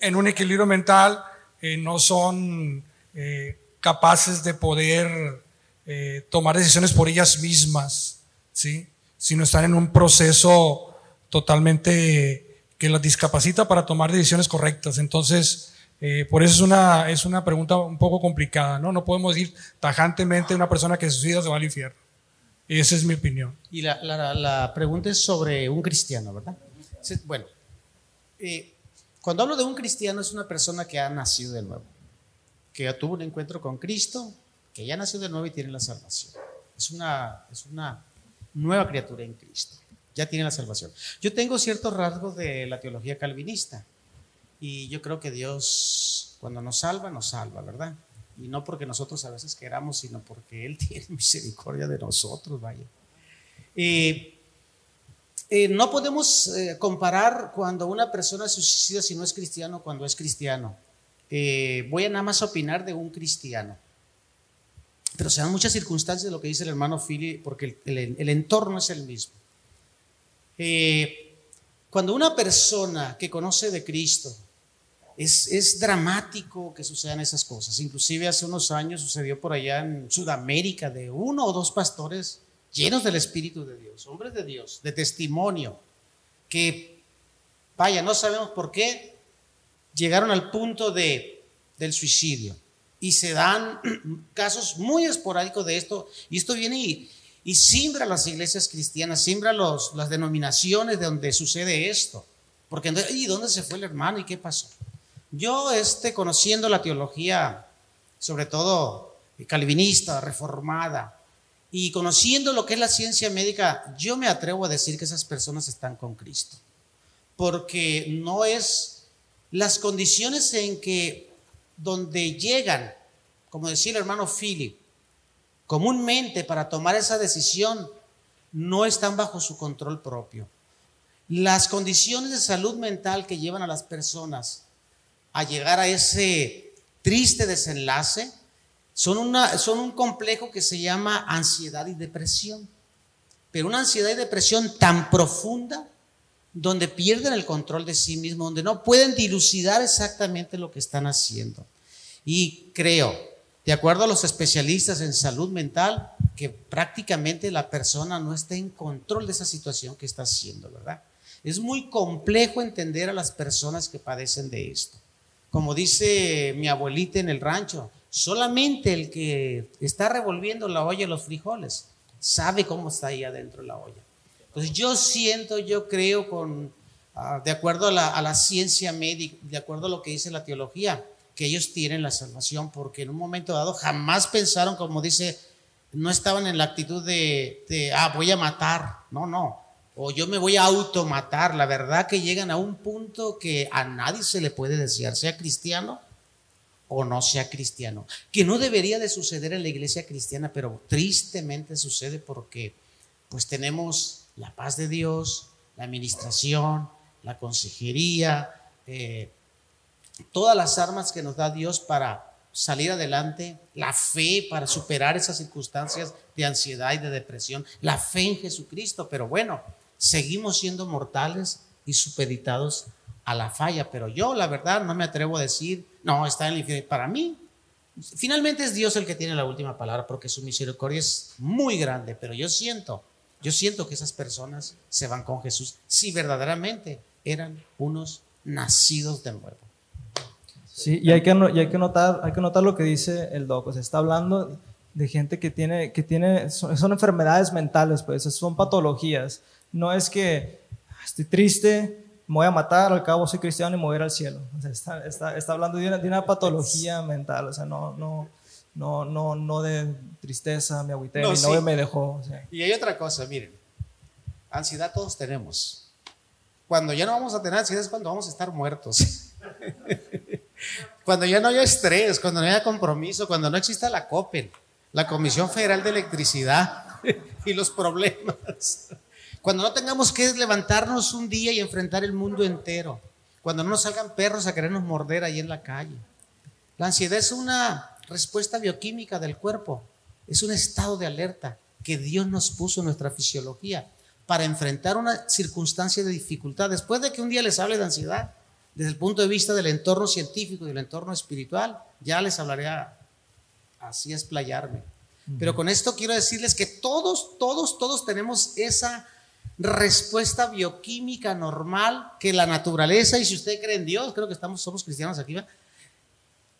en un equilibrio mental, eh, no son eh, capaces de poder eh, tomar decisiones por ellas mismas, ¿sí? sino están en un proceso totalmente que las discapacita para tomar decisiones correctas. Entonces, eh, por eso es una, es una pregunta un poco complicada, ¿no? No podemos decir tajantemente una persona que se suicida se va al infierno. Esa es mi opinión. Y la, la- pregunta es sobre un cristiano, ¿verdad? Bueno, eh, cuando hablo de un cristiano es una persona que ha nacido de nuevo, que ya tuvo un encuentro con Cristo, que ya nació de nuevo y tiene la salvación. Es una, es una nueva criatura en Cristo, ya tiene la salvación. Yo tengo ciertos rasgos de la teología calvinista y yo creo que Dios cuando nos salva, nos salva, ¿verdad? Y no porque nosotros a veces queramos, sino porque Él tiene misericordia de nosotros, vaya. Eh, eh, no podemos eh, comparar cuando una persona se suicida si no es cristiano cuando es cristiano. Eh, voy a nada más opinar de un cristiano. Pero se dan muchas circunstancias de lo que dice el hermano Philly, porque el, entorno es el mismo. Cuando una persona que conoce de Cristo, es, es dramático que sucedan esas cosas. Inclusive hace unos años sucedió por allá en Sudamérica de uno o dos pastores llenos del Espíritu de Dios, hombres de Dios, de testimonio, que, vaya, no sabemos por qué, llegaron al punto de, del suicidio. Y se dan casos muy esporádicos de esto, y esto viene y, y simbra las iglesias cristianas, simbra las denominaciones de donde sucede esto. Porque, ¿y dónde se fue el hermano y qué pasó? Yo, este, conociendo la teología, sobre todo calvinista, reformada, y conociendo lo que es la ciencia médica, yo me atrevo a decir que esas personas están con Cristo. Porque no es las condiciones en que donde llegan, como decía el hermano Philip, comúnmente para tomar esa decisión, no están bajo su control propio. Las condiciones de salud mental que llevan a las personas a llegar a ese triste desenlace son, una, son un complejo que se llama ansiedad y depresión. Pero una ansiedad y depresión tan profunda donde pierden el control de sí mismos, donde no pueden dilucidar exactamente lo que están haciendo. Y creo, de acuerdo a los especialistas en salud mental, que prácticamente la persona no está en control de esa situación que está haciendo, ¿verdad? Es muy complejo entender a las personas que padecen de esto. Como dice mi abuelita en el rancho, solamente el que está revolviendo la olla los frijoles sabe cómo está ahí adentro la olla. Entonces yo siento, yo creo con, ah, de acuerdo a la, a la ciencia médica, de acuerdo a lo que dice la teología, que ellos tienen la salvación, porque en un momento dado jamás pensaron, como dice, no estaban en la actitud de, de, ah, voy a matar, no, no, o yo me voy a automatar. La verdad que llegan a un punto que a nadie se le puede desear, sea cristiano o no sea cristiano, que no debería de suceder en la iglesia cristiana, pero tristemente sucede porque pues tenemos la paz de Dios, la administración, la consejería, eh, todas las armas que nos da Dios para salir adelante, la fe para superar esas circunstancias de ansiedad y de depresión, la fe en Jesucristo, pero bueno, seguimos siendo mortales y supeditados a la falla, pero yo la verdad no me atrevo a decir, no, está en el infierno. Para mí, finalmente es Dios el que tiene la última palabra porque su misericordia es muy grande, pero yo siento, yo siento que esas personas se van con Jesús si verdaderamente eran unos nacidos de nuevo. Sí, y hay que, y hay que, notar, hay que notar lo que dice el doc, se está hablando de gente que tiene, que tiene son, son enfermedades mentales, pues, son patologías. No es que ah, estoy triste, me voy a matar, al cabo soy cristiano y me voy a ir al cielo. está, está, está, hablando de una, de una, patología mental, o sea, no, no, no, no, no de tristeza, me agüité, no, mi novio me dejó. O sea. Y hay otra cosa, miren, ansiedad todos tenemos. Cuando ya no vamos a tener ansiedad es cuando vamos a estar muertos. cuando ya no haya estrés, cuando no haya compromiso, cuando no exista la COPEL, la Comisión Federal de Electricidad y los problemas. Cuando no tengamos que levantarnos un día y enfrentar el mundo entero. Cuando no nos salgan perros a querernos morder ahí en la calle. La ansiedad es una respuesta bioquímica del cuerpo. Es un estado de alerta que Dios nos puso en nuestra fisiología para enfrentar una circunstancia de dificultad. Después de que un día les hable de ansiedad, desde el punto de vista del entorno científico y del entorno espiritual, ya les hablaré a, así explayarme. Pero con esto quiero decirles que todos, todos, todos tenemos esa respuesta bioquímica normal que la naturaleza, y si usted cree en Dios, creo que estamos, somos cristianos aquí,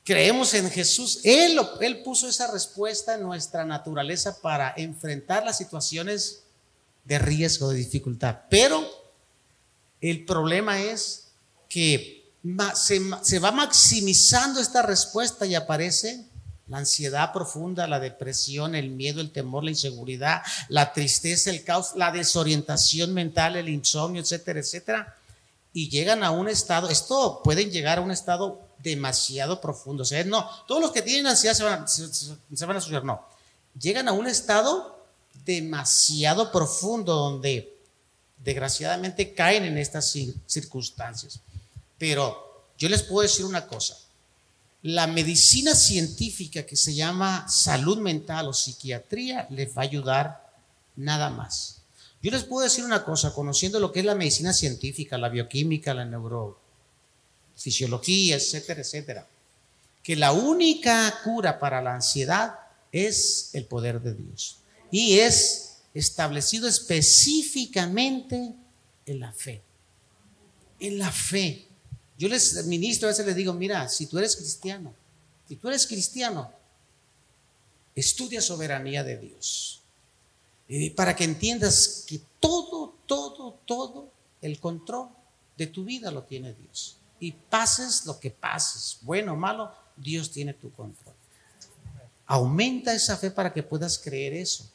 creemos en Jesús, él, él puso esa respuesta en nuestra naturaleza para enfrentar las situaciones de riesgo, de dificultad. Pero el problema es que se, se va maximizando esta respuesta y aparece la ansiedad profunda, la depresión, el miedo, el temor, la inseguridad, la tristeza, el caos, la desorientación mental, el insomnio, etcétera, etcétera. Y llegan a un estado, esto pueden llegar a un estado demasiado profundo. O sea, no, todos los que tienen ansiedad se van, se, van a asociar, no. Llegan a un estado demasiado profundo donde desgraciadamente caen en estas circunstancias. Pero yo les puedo decir una cosa, la medicina científica que se llama salud mental o psiquiatría les va a ayudar nada más. Yo les puedo decir una cosa, conociendo lo que es la medicina científica, la bioquímica, la neurofisiología, etcétera, etcétera, que la única cura para la ansiedad es el poder de Dios. Y es establecido específicamente en la fe. En la fe. Yo les ministro, a veces les digo, mira, si tú eres cristiano, si tú eres cristiano, estudia soberanía de Dios. para que entiendas que todo, todo, todo el control de tu vida lo tiene Dios. Y pases lo que pases, bueno o malo, Dios tiene tu control. Aumenta esa fe para que puedas creer eso,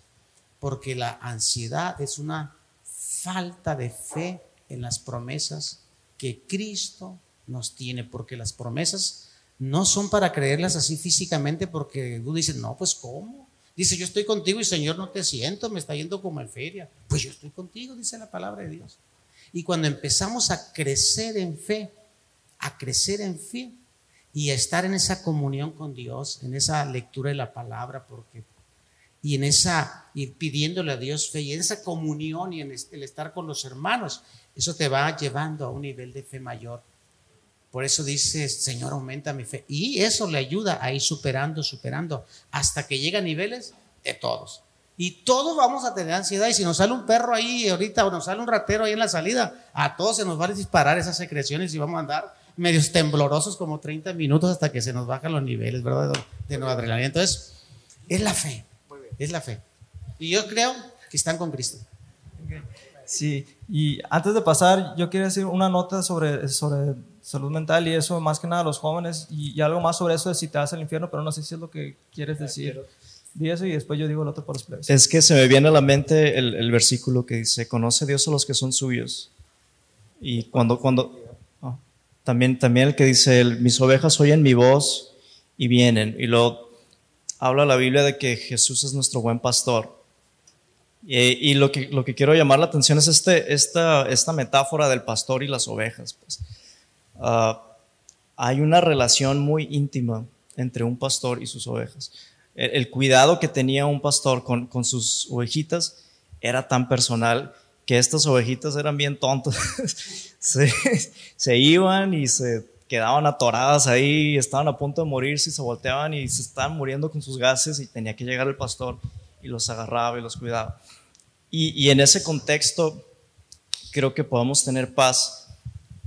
porque la ansiedad es una falta de fe en las promesas que Cristo nos tiene, porque las promesas no son para creerlas así físicamente, porque tú dices, no, pues ¿cómo? Dice, yo estoy contigo y Señor, no te siento, me está yendo como en feria. Pues yo estoy contigo, dice la palabra de Dios. Y cuando empezamos a crecer en fe, a crecer en fe y a estar en esa comunión con Dios, en esa lectura de la palabra, porque y en esa ir pidiéndole a Dios fe y en esa comunión y en el estar con los hermanos, eso te va llevando a un nivel de fe mayor por eso dice, Señor, aumenta mi fe. Y eso le ayuda a ir superando, superando, hasta que llega a niveles de todos. Y todos vamos a tener ansiedad. Y si nos sale un perro ahí ahorita o nos sale un ratero ahí en la salida, a todos se nos van a disparar esas secreciones y vamos a andar medios temblorosos como 30 minutos hasta que se nos bajan los niveles, ¿verdad? De nueva adrenalina. Entonces, es la fe. Es la fe. Y yo creo que están con Cristo. Sí, y antes de pasar, yo quiero decir una nota sobre, sobre salud mental y eso, más que nada los jóvenes, y, algo más sobre eso de si te vas al infierno, pero no sé si es lo que quieres decir. Di eso y después yo digo el otro por los plebes. Es que se me viene a la mente el, el versículo que dice, conoce Dios a los que son suyos. Y cuando, cuando, ah, también, también el que dice, el, mis ovejas oyen mi voz y vienen. Y luego habla la Biblia de que Jesús es nuestro buen pastor. Y, y lo, que, lo que quiero llamar la atención es este, esta, esta metáfora del pastor y las ovejas. Pues. Ah, hay una relación muy íntima entre un pastor y sus ovejas. El, el cuidado que tenía un pastor con, con sus ovejitas era tan personal que estas ovejitas eran bien tontas. se, se, iban y se quedaban atoradas ahí, estaban a punto de morirse y se volteaban y se estaban muriendo con sus gases y tenía que llegar el pastor y los agarraba y los cuidaba. Y, en ese contexto creo que podemos tener paz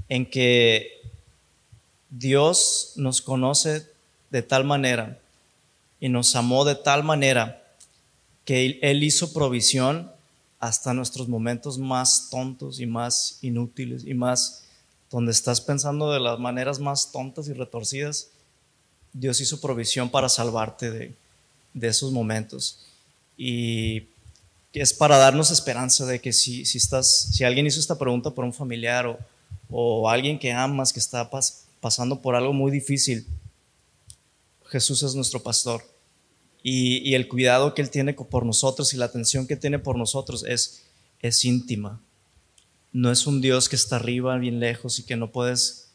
en que Dios nos conoce de tal manera y nos amó de tal manera que Él hizo provisión hasta nuestros momentos más tontos y más inútiles y más donde estás pensando de las maneras más tontas y retorcidas, Dios hizo provisión para salvarte de esos momentos. Y es para darnos esperanza de que si, si, estás, si alguien hizo esta pregunta por un familiar o, o alguien que amas que está pas, pasando por algo muy difícil, Jesús es nuestro pastor. Y, y, el cuidado que Él tiene por nosotros y la atención que tiene por nosotros es, es íntima. No es un Dios que está arriba, bien lejos y que no puedes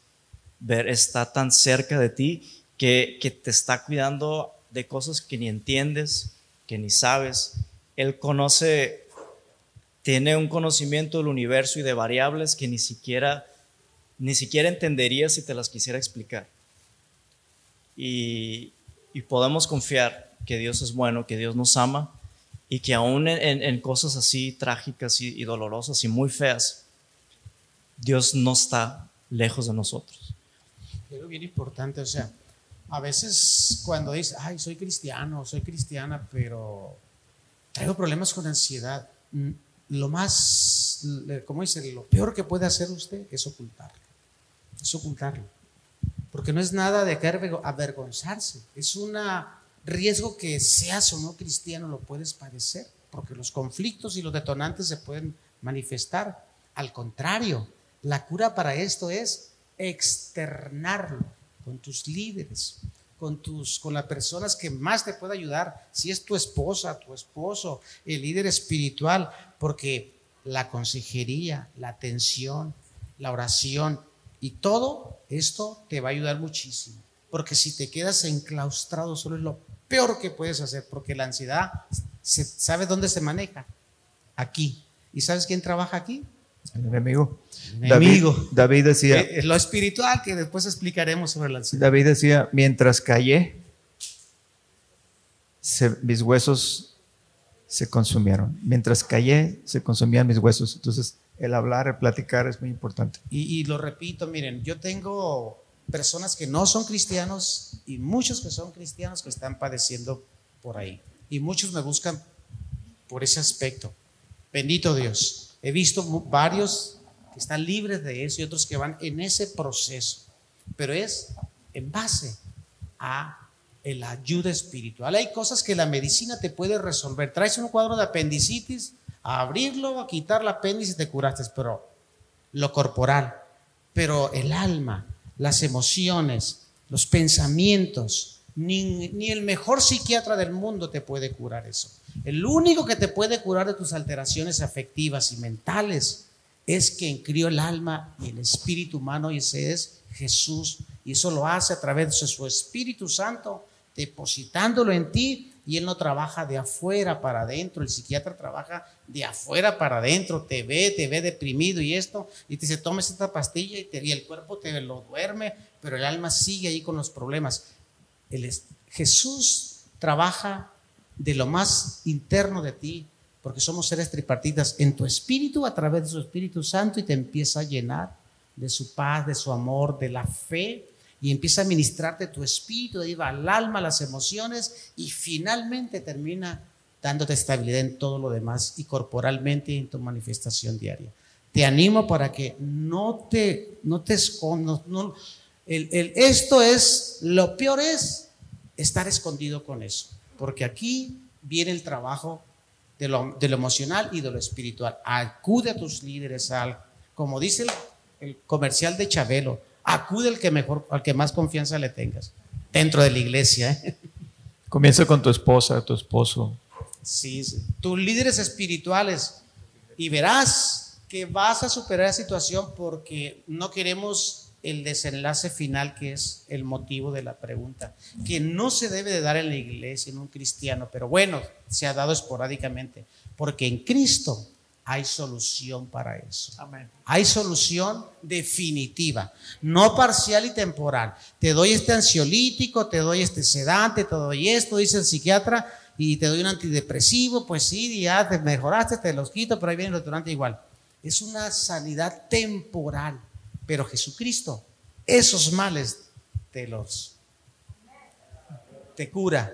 ver, está tan cerca de ti que, que te está cuidando de cosas que ni entiendes, que ni sabes. Él conoce, tiene un conocimiento del universo y de variables que ni siquiera, ni siquiera entenderías si te las quisiera explicar. Y, y podemos confiar que Dios es bueno, que Dios nos ama y que aún en, cosas así trágicas y, y, dolorosas y muy feas, Dios no está lejos de nosotros. Algo bien importante, o sea, a veces cuando dices, ay, soy cristiano, soy cristiana, pero traigo problemas con ansiedad, lo más, ¿cómo dice? Lo peor que puede hacer usted es ocultarlo, es ocultarlo. Porque no es nada de avergonzarse, es una riesgo que seas o no cristiano lo puedes padecer, porque los conflictos y los detonantes se pueden manifestar. Al contrario, la cura para esto es externarlo con tus líderes, con, tus, con las personas que más te puede ayudar, si es tu esposa, tu esposo, el líder espiritual, porque la consejería, la atención, la oración y todo esto te va a ayudar muchísimo. Porque si te quedas enclaustrado, solo es lo peor que puedes hacer, porque la ansiedad, se, ¿sabe dónde se maneja? Aquí. ¿Y sabes quién trabaja aquí? El enemigo. El enemigo. David, David decía. Eh, lo espiritual que después explicaremos sobre la ansiedad. David decía: mientras callé, se, mis huesos se consumieron. Mientras callé, se consumían mis huesos. Entonces, el hablar, el platicar es muy importante. Y, y lo repito, miren, yo tengo personas que no son cristianos y muchos que son cristianos que están padeciendo por ahí. Y muchos me buscan por ese aspecto. Bendito Dios. He visto varios que están libres de eso y otros que van en ese proceso. Pero es en base a la ayuda espiritual. Hay cosas que la medicina te puede resolver. Traes un cuadro de apendicitis, a abrirlo, a quitar la apéndice te curaste, pero lo corporal. Pero el alma, las emociones, los pensamientos. Ni, ni, el mejor psiquiatra del mundo te puede curar eso. El único que te puede curar de tus alteraciones afectivas y mentales es quien crió el alma y el espíritu humano y ese es Jesús. Y eso lo hace a través de su Espíritu Santo, depositándolo en ti y él no trabaja de afuera para adentro, el psiquiatra trabaja de afuera para adentro, te ve, te ve deprimido y esto, y te dice, tomes esta pastilla y, te, y el cuerpo te lo duerme, pero el alma sigue ahí con los problemas. El, Jesús trabaja de lo más interno de ti, porque somos seres tripartitas, en tu espíritu, a través de su Espíritu Santo, y te empieza a llenar de su paz, de su amor, de la fe, y empieza a ministrarte tu espíritu, de va al alma, las emociones y finalmente termina dándote estabilidad en todo lo demás y corporalmente en tu manifestación diaria. Te animo para que no te, no te escondas. No, el, el, esto es, lo peor es estar escondido con eso, porque aquí viene el trabajo de lo, de lo emocional y de lo espiritual. Acude a tus líderes, al, como dice el, el comercial de Chabelo, acude al que mejor, al que más confianza le tengas dentro de la iglesia. ¿eh? Comienza con tu esposa, tu esposo. Sí, sí. Tus líderes espirituales. Y verás que vas a superar la situación porque no queremos el desenlace final que es el motivo de la pregunta, que no se debe de dar en la iglesia, en un cristiano, pero bueno, se ha dado esporádicamente, porque en Cristo hay solución para eso. Amén. Hay solución definitiva, no parcial y temporal. Te doy este ansiolítico, te doy este sedante, te doy esto, dice el psiquiatra, y te doy un antidepresivo, pues sí, ya te mejoraste, te los quito, pero ahí viene el restaurante igual. Es una sanidad temporal, pero Jesucristo, esos males te los te cura.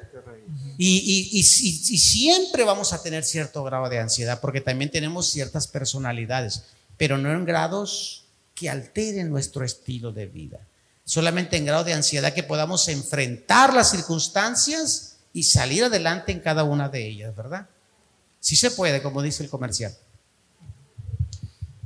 Y, y- y- siempre vamos a tener cierto grado de ansiedad, porque también tenemos ciertas personalidades, pero no en grados que alteren nuestro estilo de vida. Solamente en grado de ansiedad que podamos enfrentar las circunstancias y salir adelante en cada una de ellas, ¿verdad? Sí se puede, como dice el comercial.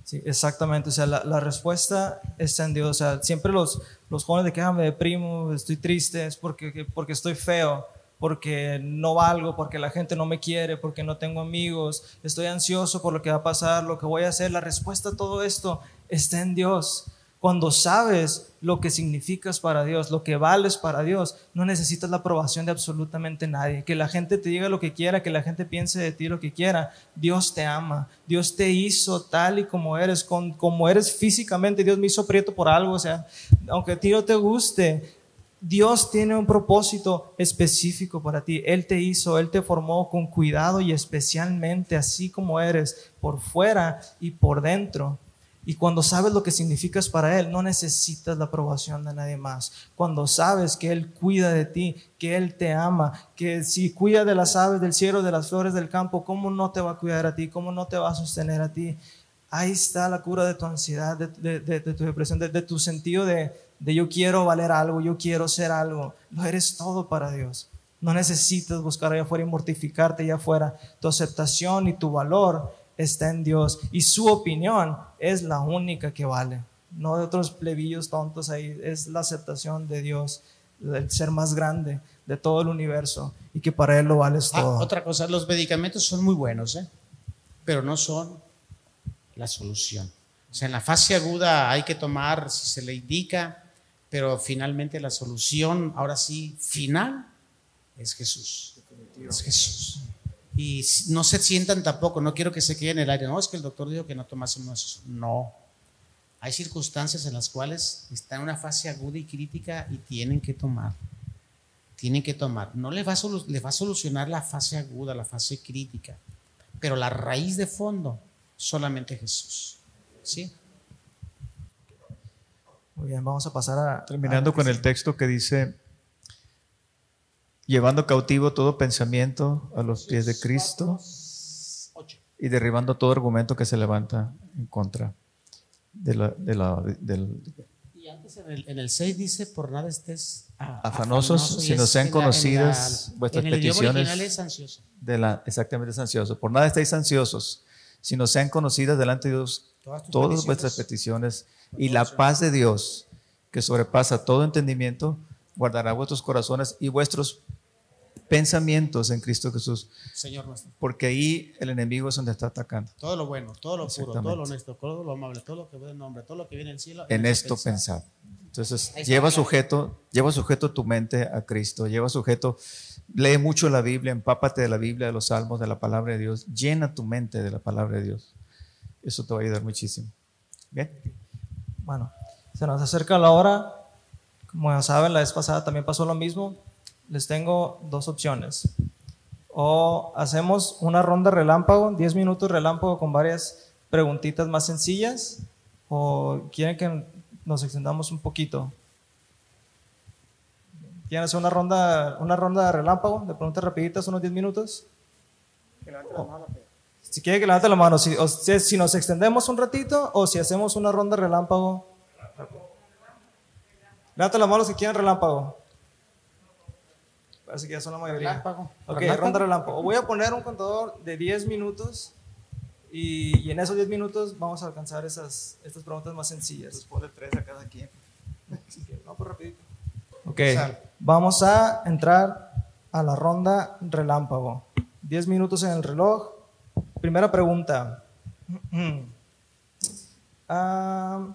Sí, exactamente. O sea, la, respuesta está en Dios. O sea, siempre los, los jóvenes de que ah, me deprimo, estoy triste, es porque, que- porque estoy feo, porque no valgo, porque la gente no me quiere, porque no tengo amigos, estoy ansioso por lo que va a pasar, lo que voy a hacer. La respuesta a todo esto está en Dios. Cuando sabes lo que significas para Dios, lo que vales para Dios, no necesitas la aprobación de absolutamente nadie. Que la gente te diga lo que quiera, que la gente piense de ti lo que quiera. Dios te ama. Dios te hizo tal y como eres, con, como eres físicamente. Dios me hizo prieto por algo. O sea, aunque a ti no te guste, Dios tiene un propósito específico para ti. Él te hizo, Él te formó con cuidado y especialmente así como eres, por fuera y por dentro. Y cuando sabes lo que significas para Él, no necesitas la aprobación de nadie más. Cuando sabes que Él cuida de ti, que Él te ama, que si cuida de las aves del cielo, de las flores del campo, ¿cómo no te va a cuidar a ti? ¿Cómo no te va a sostener a ti? Ahí está la cura de tu ansiedad, de, tu depresión, de, de tu sentido de, de yo quiero valer algo, yo quiero ser algo. Lo eres todo para Dios. No necesitas buscar allá afuera y mortificarte allá afuera. Tu aceptación y tu valor está en Dios y su opinión es la única que vale. No de otros plebillos tontos ahí. Es la aceptación de Dios, el ser más grande de todo el universo y que para Él lo vales Ah, todo. otra cosa, los medicamentos son muy buenos, ¿eh? pero no son la solución. O sea, en la fase aguda hay que tomar si se le indica, pero finalmente la solución, ahora sí, final, es Jesús. Es Jesús. Y no se sientan tampoco, no quiero que se quede en el aire. No, es que el doctor dijo que no tomásemos eso. No. Hay circunstancias en las cuales están en una fase aguda y crítica y tienen que tomar tienen que tomar. No les va, a solu- les va a solucionar la fase aguda, la fase crítica, pero la raíz de fondo, solamente Jesús. ¿Sí? Muy bien, vamos a pasar a... Terminando a- con el texto que dice, llevando cautivo todo pensamiento a los pies de Cristo y derribando todo argumento que se levanta en contra de la, de la- del, Y antes en el, en el 6 dice, por nada estés Afanosos, afanoso", y si no es sean conocidas la- vuestras en el peticiones. es ansioso. de la exactamente es ansioso. Por nada estáis ansiosos, sino sean conocidas delante de Dios Todas todas vuestras peticiones y la paz de Dios, que sobrepasa todo entendimiento, guardará vuestros corazones y vuestros pensamientos en Cristo Jesús, Señor nuestro. porque ahí el enemigo es donde está atacando. Todo lo bueno, todo lo puro, todo lo honesto, todo lo amable, todo lo que ve en nombre, todo lo que viene del cielo. En eso esto pensad. pensad. Entonces, lleva sujeto, lleva sujeto tu mente a Cristo, lleva sujeto, lee mucho la Biblia, empápate de la Biblia, de los salmos, de la palabra de Dios, llena tu mente de la palabra de Dios. Eso te va a ayudar muchísimo. Bien. Bueno, se nos acerca la hora. Como ya saben, la vez pasada también pasó lo mismo. Les tengo dos opciones. O hacemos una ronda relámpago, 10 minutos relámpago con varias preguntitas más sencillas. O quieren que nos extendamos un poquito. ¿Quieren hacer una ronda, una ronda de relámpago de preguntas rapiditas, unos 10 minutos? Si quiere que levante la mano, si, o si, si nos extendemos un ratito o si hacemos una ronda relámpago. Levanta la mano si quieren relámpago. Parece que ya son la mayoría. Relámpago. Ok, Relámpago. ronda relámpago. Voy a poner un contador de 10 minutos y, y en esos 10 minutos vamos a alcanzar esas, estas preguntas más sencillas. Ponle tres a cada quien. No, pues rapidito. Ok, Sal. vamos a entrar a la ronda relámpago. 10 minutos en el reloj. Primera pregunta. Ah,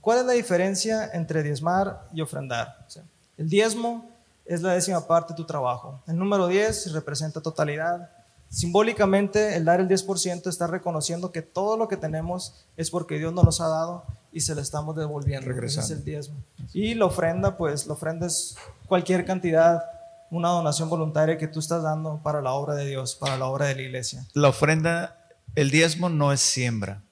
¿Cuál es la diferencia entre diezmar y ofrendar? O sea, el diezmo es la décima parte de tu trabajo. El número 10 representa totalidad. Simbólicamente, el dar el 10% está reconociendo que todo lo que tenemos es porque Dios nos los ha dado y se lo estamos devolviendo. Ese Regresando. es el diezmo. Y la ofrenda, pues la ofrenda es cualquier cantidad, una donación voluntaria que tú estás dando para la obra de Dios, para la obra de la iglesia. La ofrenda, el diezmo no es siembra.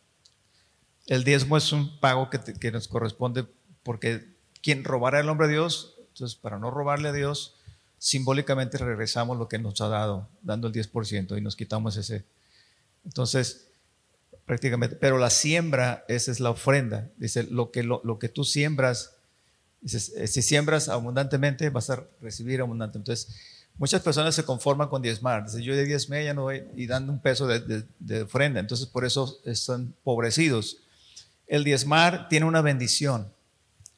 El diezmo es un pago que, te- que nos corresponde porque quien robara el nombre de Dios, entonces para no robarle a Dios, simbólicamente regresamos lo que nos ha dado, dando el 10% y nos quitamos ese. Entonces, prácticamente, pero la siembra, esa es la ofrenda. Dice, lo que, lo, lo que tú siembras, dices, eh, si siembras abundantemente, vas a recibir abundantemente. Entonces, muchas personas se conforman con diezmar. Dice, yo de diezmé, ya no voy, y dando un peso de, de- de ofrenda. Entonces, por eso están pobrecidos. El diezmar tiene una bendición.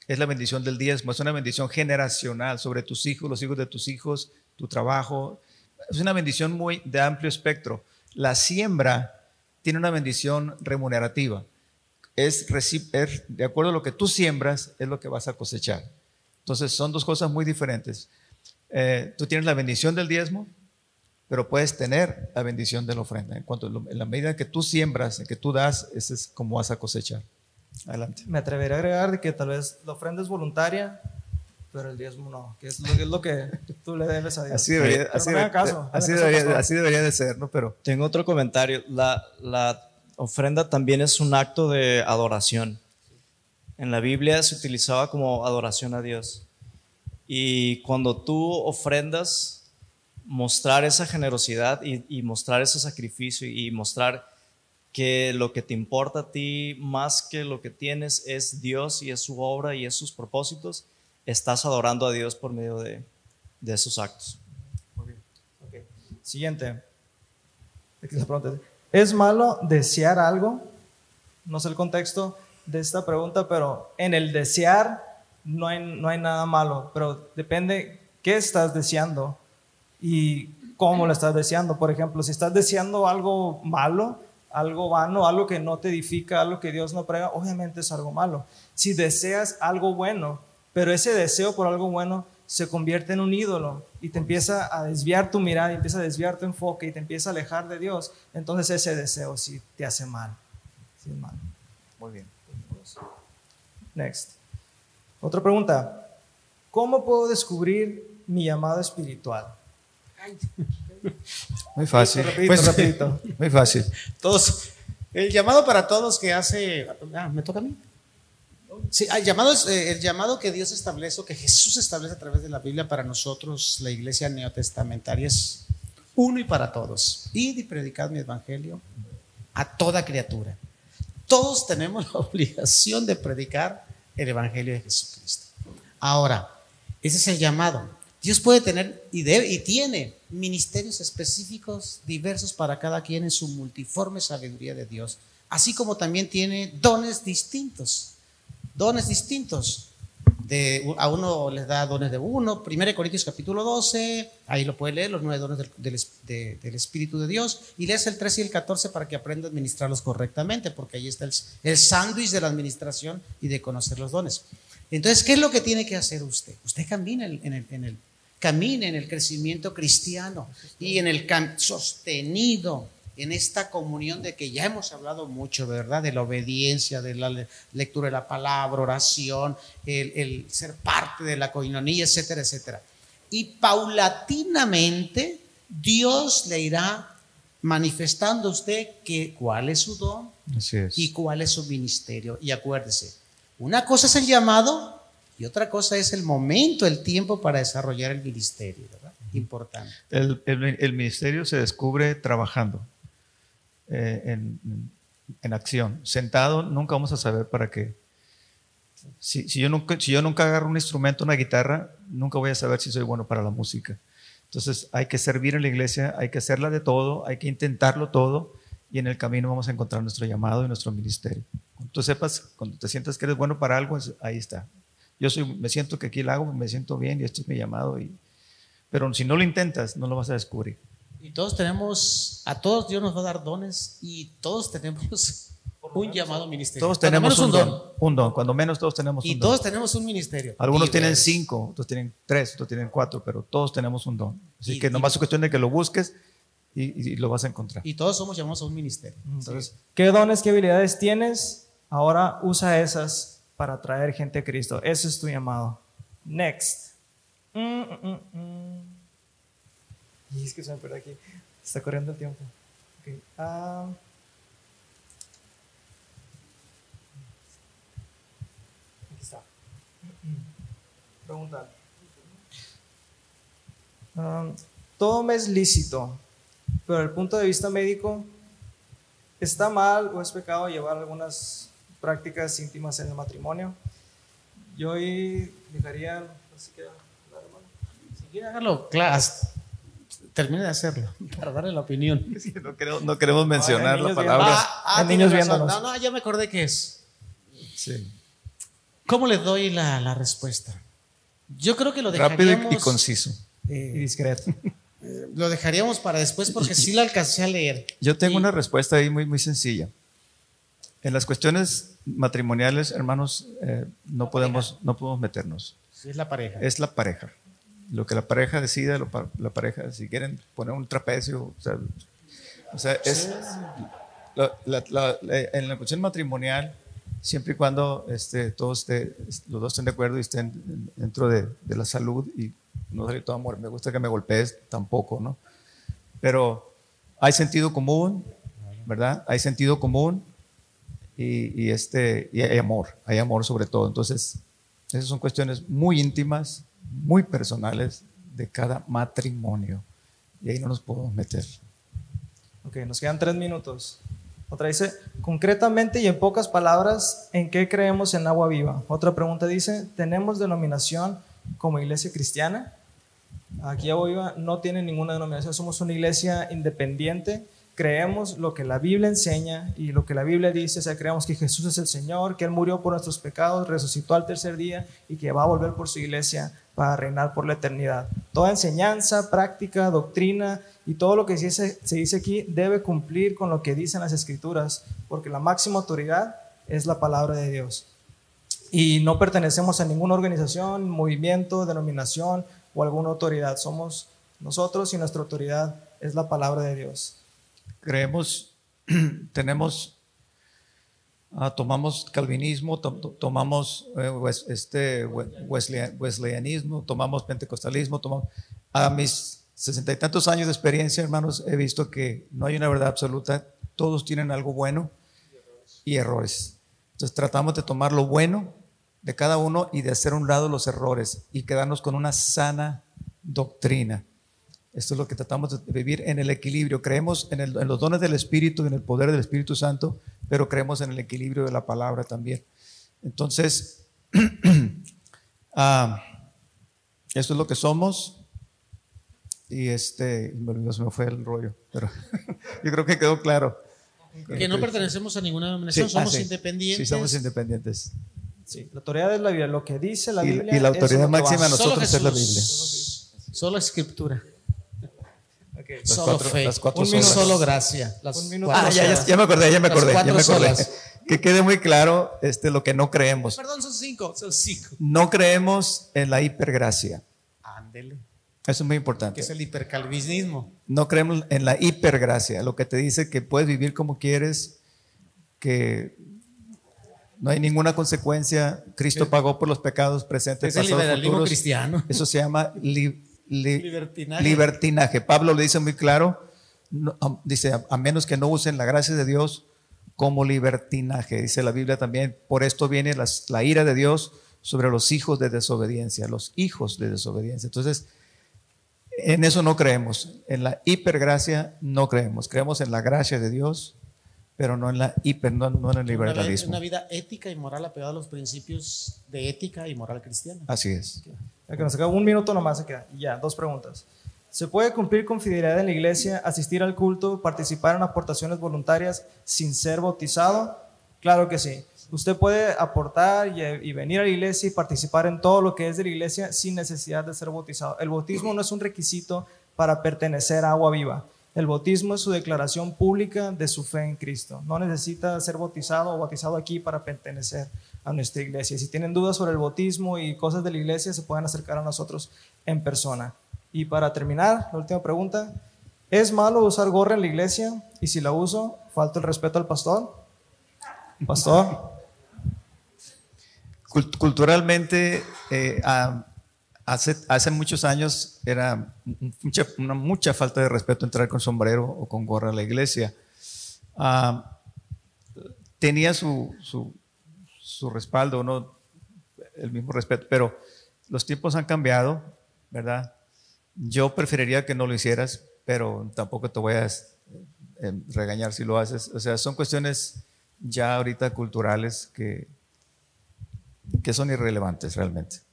Es la bendición del diezmo. Es una bendición generacional sobre tus hijos, los hijos de tus hijos, tu trabajo. Es una bendición muy de amplio espectro. La siembra tiene una bendición remunerativa. Es, de acuerdo a lo que tú siembras, es lo que vas a cosechar. Entonces, son dos cosas muy diferentes. Eh, tú tienes la bendición del diezmo, pero puedes tener la bendición de la ofrenda. En cuanto en la medida que tú siembras, en que tú das, ese es como vas a cosechar. Adelante. Me atreveré a agregar de que tal vez la ofrenda es voluntaria, pero el diezmo no, que es lo, que es lo que tú le debes a Dios. Así debería, así no de- caso, así debería- así debería de ser, ¿no? Pero Tengo otro comentario. La, la ofrenda también es un acto de adoración. En la Biblia se utilizaba como adoración a Dios. Y cuando tú ofrendas, mostrar esa generosidad y, y mostrar ese sacrificio y mostrar que lo que te importa a ti más que lo que tienes es Dios y es su obra y es sus propósitos, estás adorando a Dios por medio de, de esos actos. Ok. Siguiente. Aquí se pregunta, ¿Es malo desear algo? No sé el contexto de esta pregunta, pero en el desear no hay, no hay nada malo, pero depende qué estás deseando y cómo lo estás deseando. Por ejemplo, si estás deseando algo malo, algo vano, algo que no te edifica, algo que Dios no prega, obviamente es algo malo. Si deseas algo bueno, pero ese deseo por algo bueno se convierte en un ídolo y te empieza a desviar tu mirada, y empieza a desviar tu enfoque y te empieza a alejar de Dios, entonces ese deseo sí te hace mal. Sí, es malo. muy bien. Next. Otra pregunta. ¿Cómo puedo descubrir mi llamado espiritual? Muy fácil. Rapidito, Pues, rapidito. Muy fácil. Todos. El llamado para todos que hace. Ah, ¿me toca a mí? Sí, el llamado, es, eh, el llamado que Dios establece, o que Jesús establece a través de la Biblia para nosotros, la iglesia neotestamentaria, es uno y para todos. Id y predicad mi evangelio a toda criatura. Todos tenemos la obligación de predicar el evangelio de Jesucristo. Ahora, ese es el llamado. Dios puede tener y, tiene ministerios específicos diversos para cada quien en su multiforme sabiduría de Dios, así como también tiene dones distintos, dones distintos. De, a uno les da dones de uno, 1 Corintios capítulo 12, ahí lo puede leer, los nueve dones del, del es- de- del Espíritu de Dios, y lees el 13 y el 14 para que aprenda a administrarlos correctamente, porque ahí está el, sándwich de la administración y de conocer los dones. Entonces, ¿qué es lo que tiene que hacer usted? Usted camina en el- camina en el crecimiento cristiano y en el sostenido en esta comunión de que ya hemos hablado mucho, ¿verdad? De la obediencia, de la le- lectura de la palabra, oración, el, el ser parte de la coinonía, etcétera, etcétera. Y paulatinamente Dios le irá manifestando a usted que, cuál es su don, Así es. y cuál es su ministerio. Y acuérdese, una cosa es el llamado y otra cosa es el momento, el tiempo para desarrollar el ministerio, ¿verdad? Importante. El, el- el ministerio se descubre trabajando, eh, en, en acción. Sentado nunca vamos a saber para qué. Si, si yo nunca, si yo nunca agarro un instrumento, una guitarra, nunca voy a saber si soy bueno para la música. Entonces hay que servir en la iglesia, hay que hacerla de todo, hay que intentarlo todo y en el camino vamos a encontrar nuestro llamado y nuestro ministerio. Cuando tú sepas, cuando te sientas que eres bueno para algo, ahí está. Yo soy, me siento que aquí lo hago, me siento bien y esto es mi llamado. Y, pero si no lo intentas, no lo vas a descubrir. Y todos tenemos, a todos Dios nos va a dar dones y todos tenemos un llamado ministerio. Todos tenemos un don, un don, cuando menos todos tenemos y un todos don. tenemos un ministerio. Algunos tienen cinco, otros tienen tres, otros tienen cuatro, pero todos tenemos un don. Así Y- que y- nomás es cuestión de que lo busques y, y lo vas a encontrar. Y todos somos llamados a un ministerio. Entonces, ¿Qué dones, qué habilidades tienes? Ahora usa esas para traer gente a Cristo. Ese es tu llamado. Next. Mm, mm, mm, mm. Y es que se me perdió aquí. Está corriendo el tiempo. Ok. Ah. Aquí está. Pregunta. Ah, todo me es lícito, pero desde el punto de vista médico, ¿está mal o es pecado llevar algunas prácticas íntimas en el matrimonio? Yo ahí dejaría, así que, la hermana. Si quiere hágalo, claro, termine de hacerlo para darle la opinión. no, queremos, no queremos mencionar hay la niños palabra. Ah, ah, niños viéndonos. No, no, ya me acordé que es. Sí. ¿Cómo le doy la, la respuesta? Yo creo que lo Rápido dejaríamos. y, y conciso. Y eh, discreto. lo dejaríamos para después porque sí la alcancé a leer. Yo tengo Y- una respuesta ahí muy, muy sencilla. En las cuestiones matrimoniales, hermanos, eh, no, podemos, no podemos meternos. Es la pareja. Es la pareja. Lo que la pareja decida, lo pa- la pareja, si quieren poner un trapecio, o sea, o sea, es, la- la- la- en la cuestión matrimonial, siempre y cuando este, todos esté- los dos estén de acuerdo y estén dentro de, de la salud y no salir todo amor, me gusta que me golpees, tampoco, ¿no? Pero hay sentido común, ¿verdad? Hay sentido común y, y este, y hay amor, hay amor sobre todo. Entonces, esas son cuestiones muy íntimas, muy personales de cada matrimonio. Y ahí no nos podemos meter. Ok, nos quedan tres minutos. Otra dice, concretamente y en pocas palabras, ¿en qué creemos en agua viva? Otra pregunta dice, ¿tenemos denominación como iglesia cristiana? Aquí Agua Viva no tiene ninguna denominación, somos una iglesia independiente, creemos lo que la Biblia enseña y lo que la Biblia dice, o sea, creemos que Jesús es el Señor, que Él murió por nuestros pecados, resucitó al tercer día y que va a volver por su iglesia para reinar por la eternidad. Toda enseñanza, práctica, doctrina y todo lo que se dice, se dice aquí debe cumplir con lo que dicen las escrituras, porque la máxima autoridad es la palabra de Dios. Y no pertenecemos a ninguna organización, movimiento, denominación o alguna autoridad. Somos nosotros y nuestra autoridad es la palabra de Dios. Creemos, tenemos, ah, tomamos calvinismo, to- to- tomamos eh, este, we- weslea- wesleyanismo, tomamos pentecostalismo, tomamos... A mis sesenta y tantos años de experiencia, hermanos, he visto que no hay una verdad absoluta, todos tienen algo bueno y errores. Entonces tratamos de tomar lo bueno de cada uno y de hacer a un lado los errores y quedarnos con una sana doctrina. Esto es lo que tratamos de vivir en el equilibrio. Creemos en, el- en los dones del Espíritu, en el poder del Espíritu Santo, pero creemos en el equilibrio de la palabra también. Entonces, ah, esto es lo que somos. Y este, me olvidó, se me fue el rollo, pero yo creo que quedó claro. Que no pertenecemos a ninguna denominación, Sí, somos ah, sí. independientes. Sí, somos independientes. Sí, la autoridad es la Biblia. Lo que dice la Y- Biblia. y la autoridad máxima vamos. nosotros Solo es la Jesús. Solo escritura. Las Solo cuatro- fe. las cuatro un minuto. solas. Solo gracia. Las Un minuto. cuatro Ah, ya, ya, ya me acordé, ya me acordé, ya me acordé. Que quede muy claro este, lo que no creemos. Perdón, son cinco. Son cinco. No creemos en la hipergracia. Ándele. Eso es muy Que importante. es el hipercalvinismo. No creemos en la hipergracia, lo que te dice que puedes vivir como quieres, que no hay ninguna consecuencia. Cristo pagó por los pecados presentes, Es el liberalismo futuros. cristiano. Eso se llama li- li- Libertinaje. libertinaje. Pablo le dice muy claro, no, dice, a, a menos que no usen la gracia de Dios como libertinaje, dice la Biblia también. Por esto viene las- la ira de Dios sobre los hijos de desobediencia, los hijos de desobediencia. Entonces, en eso no creemos. En la hipergracia no creemos. Creemos en la gracia de Dios, pero no en la hiper, no, no en el liberalismo. una vida ética y moral apegada a los principios de ética y moral cristiana. Así es. Ya que nos queda un minuto nomás se queda. Y ya, dos preguntas. ¿Se puede cumplir con fidelidad en la iglesia, asistir al culto, participar en aportaciones voluntarias sin ser bautizado? Claro que sí. Usted puede aportar y, venir a la iglesia y participar en todo lo que es de la iglesia sin necesidad de ser bautizado. El bautismo no es un requisito para pertenecer a agua viva. El bautismo es su declaración pública de su fe en Cristo. No necesita ser bautizado o bautizado aquí para pertenecer a nuestra iglesia. Si tienen dudas sobre el bautismo y cosas de la iglesia, se pueden acercar a nosotros en persona. Y para terminar, la última pregunta. ¿Es malo usar gorra en la iglesia? Y si la uso, ¿falta el respeto al pastor? Pastor. Culturalmente, eh, hace, hace muchos años era mucha, una mucha falta de respeto entrar con sombrero o con gorra a la iglesia. Ah, tenía su, su, su respaldo, ¿no? el mismo respeto, pero los tiempos han cambiado, ¿verdad? Yo preferiría que no lo hicieras, pero tampoco te voy a eh, regañar si lo haces. O sea, son cuestiones ya ahorita culturales que, que son irrelevantes realmente.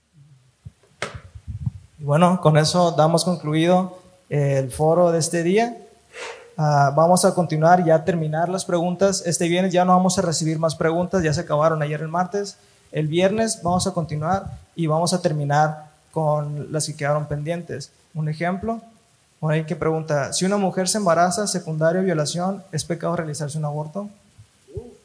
Bueno, con eso damos concluido el foro de este día. Ah, vamos a continuar ya a terminar las preguntas. Este viernes ya no vamos a recibir más preguntas, ya se acabaron ayer el martes. El viernes vamos a continuar y vamos a terminar con las que quedaron pendientes. Un ejemplo, por ahí que pregunta, si una mujer se embaraza, secundaria violación, ¿es pecado realizarse un aborto?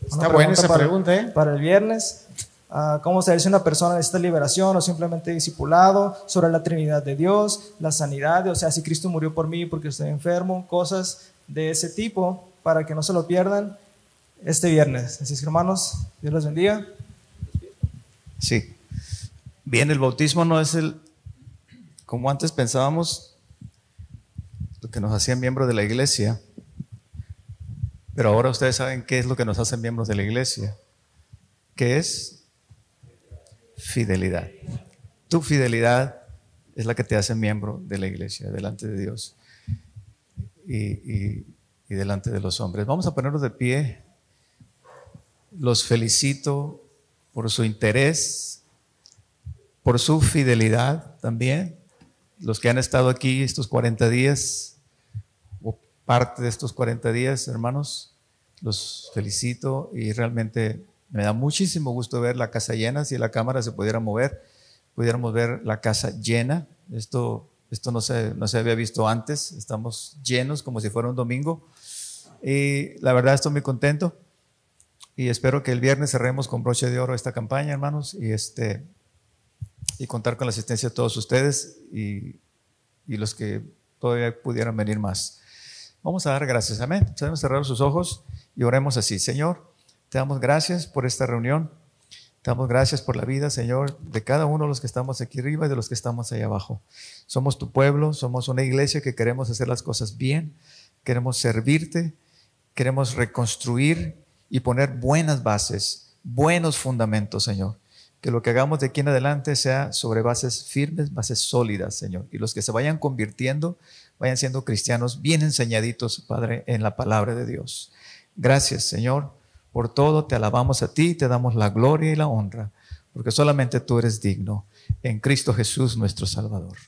Está buena esa pregunta, ¿eh? Para el viernes. Uh, cómo saber si una persona necesita liberación o simplemente discipulado, sobre la Trinidad de Dios, la sanidad, o sea, si Cristo murió por mí porque estoy enfermo, cosas de ese tipo para que no se lo pierdan este viernes. Así es hermanos, Dios los bendiga. Sí. Bien, el bautismo no es el, como antes pensábamos, lo que nos hacía miembros de la iglesia, pero ahora ustedes saben qué es lo que nos hace miembros de la iglesia, que es fidelidad. Tu fidelidad es la que te hace miembro de la iglesia, delante de Dios y, delante de los hombres. Vamos a ponernos de pie. Los felicito por su interés, por su fidelidad también. Los que han estado aquí estos 40 días, parte de estos 40 días, hermanos. Los felicito y realmente me da muchísimo gusto ver la casa llena. Si la cámara se pudiera mover, pudiéramos ver la casa llena. Esto, esto no, se, no se había visto antes. Estamos llenos como si fuera un domingo. Y la verdad estoy muy contento. Y espero que el viernes cerremos con broche de oro esta campaña, hermanos, y, este, y contar con la asistencia de todos ustedes y, y los que todavía pudieran venir más. Vamos a dar gracias. Amén. Podemos cerrar sus ojos y oremos así. Señor, te damos gracias por esta reunión. Te damos gracias por la vida, Señor, de cada uno de los que estamos aquí arriba y de los que estamos ahí abajo. Somos tu pueblo, somos una iglesia que queremos hacer las cosas bien, queremos servirte, queremos reconstruir y poner buenas bases, buenos fundamentos, Señor. Que lo que hagamos de aquí en adelante sea sobre bases firmes, bases sólidas, Señor. Y los que se vayan convirtiendo vayan siendo cristianos bien enseñaditos, Padre, en la palabra de Dios. Gracias, Señor, por todo. Te alabamos a ti, te damos la gloria y la honra, porque solamente tú eres digno. En Cristo Jesús, nuestro Salvador.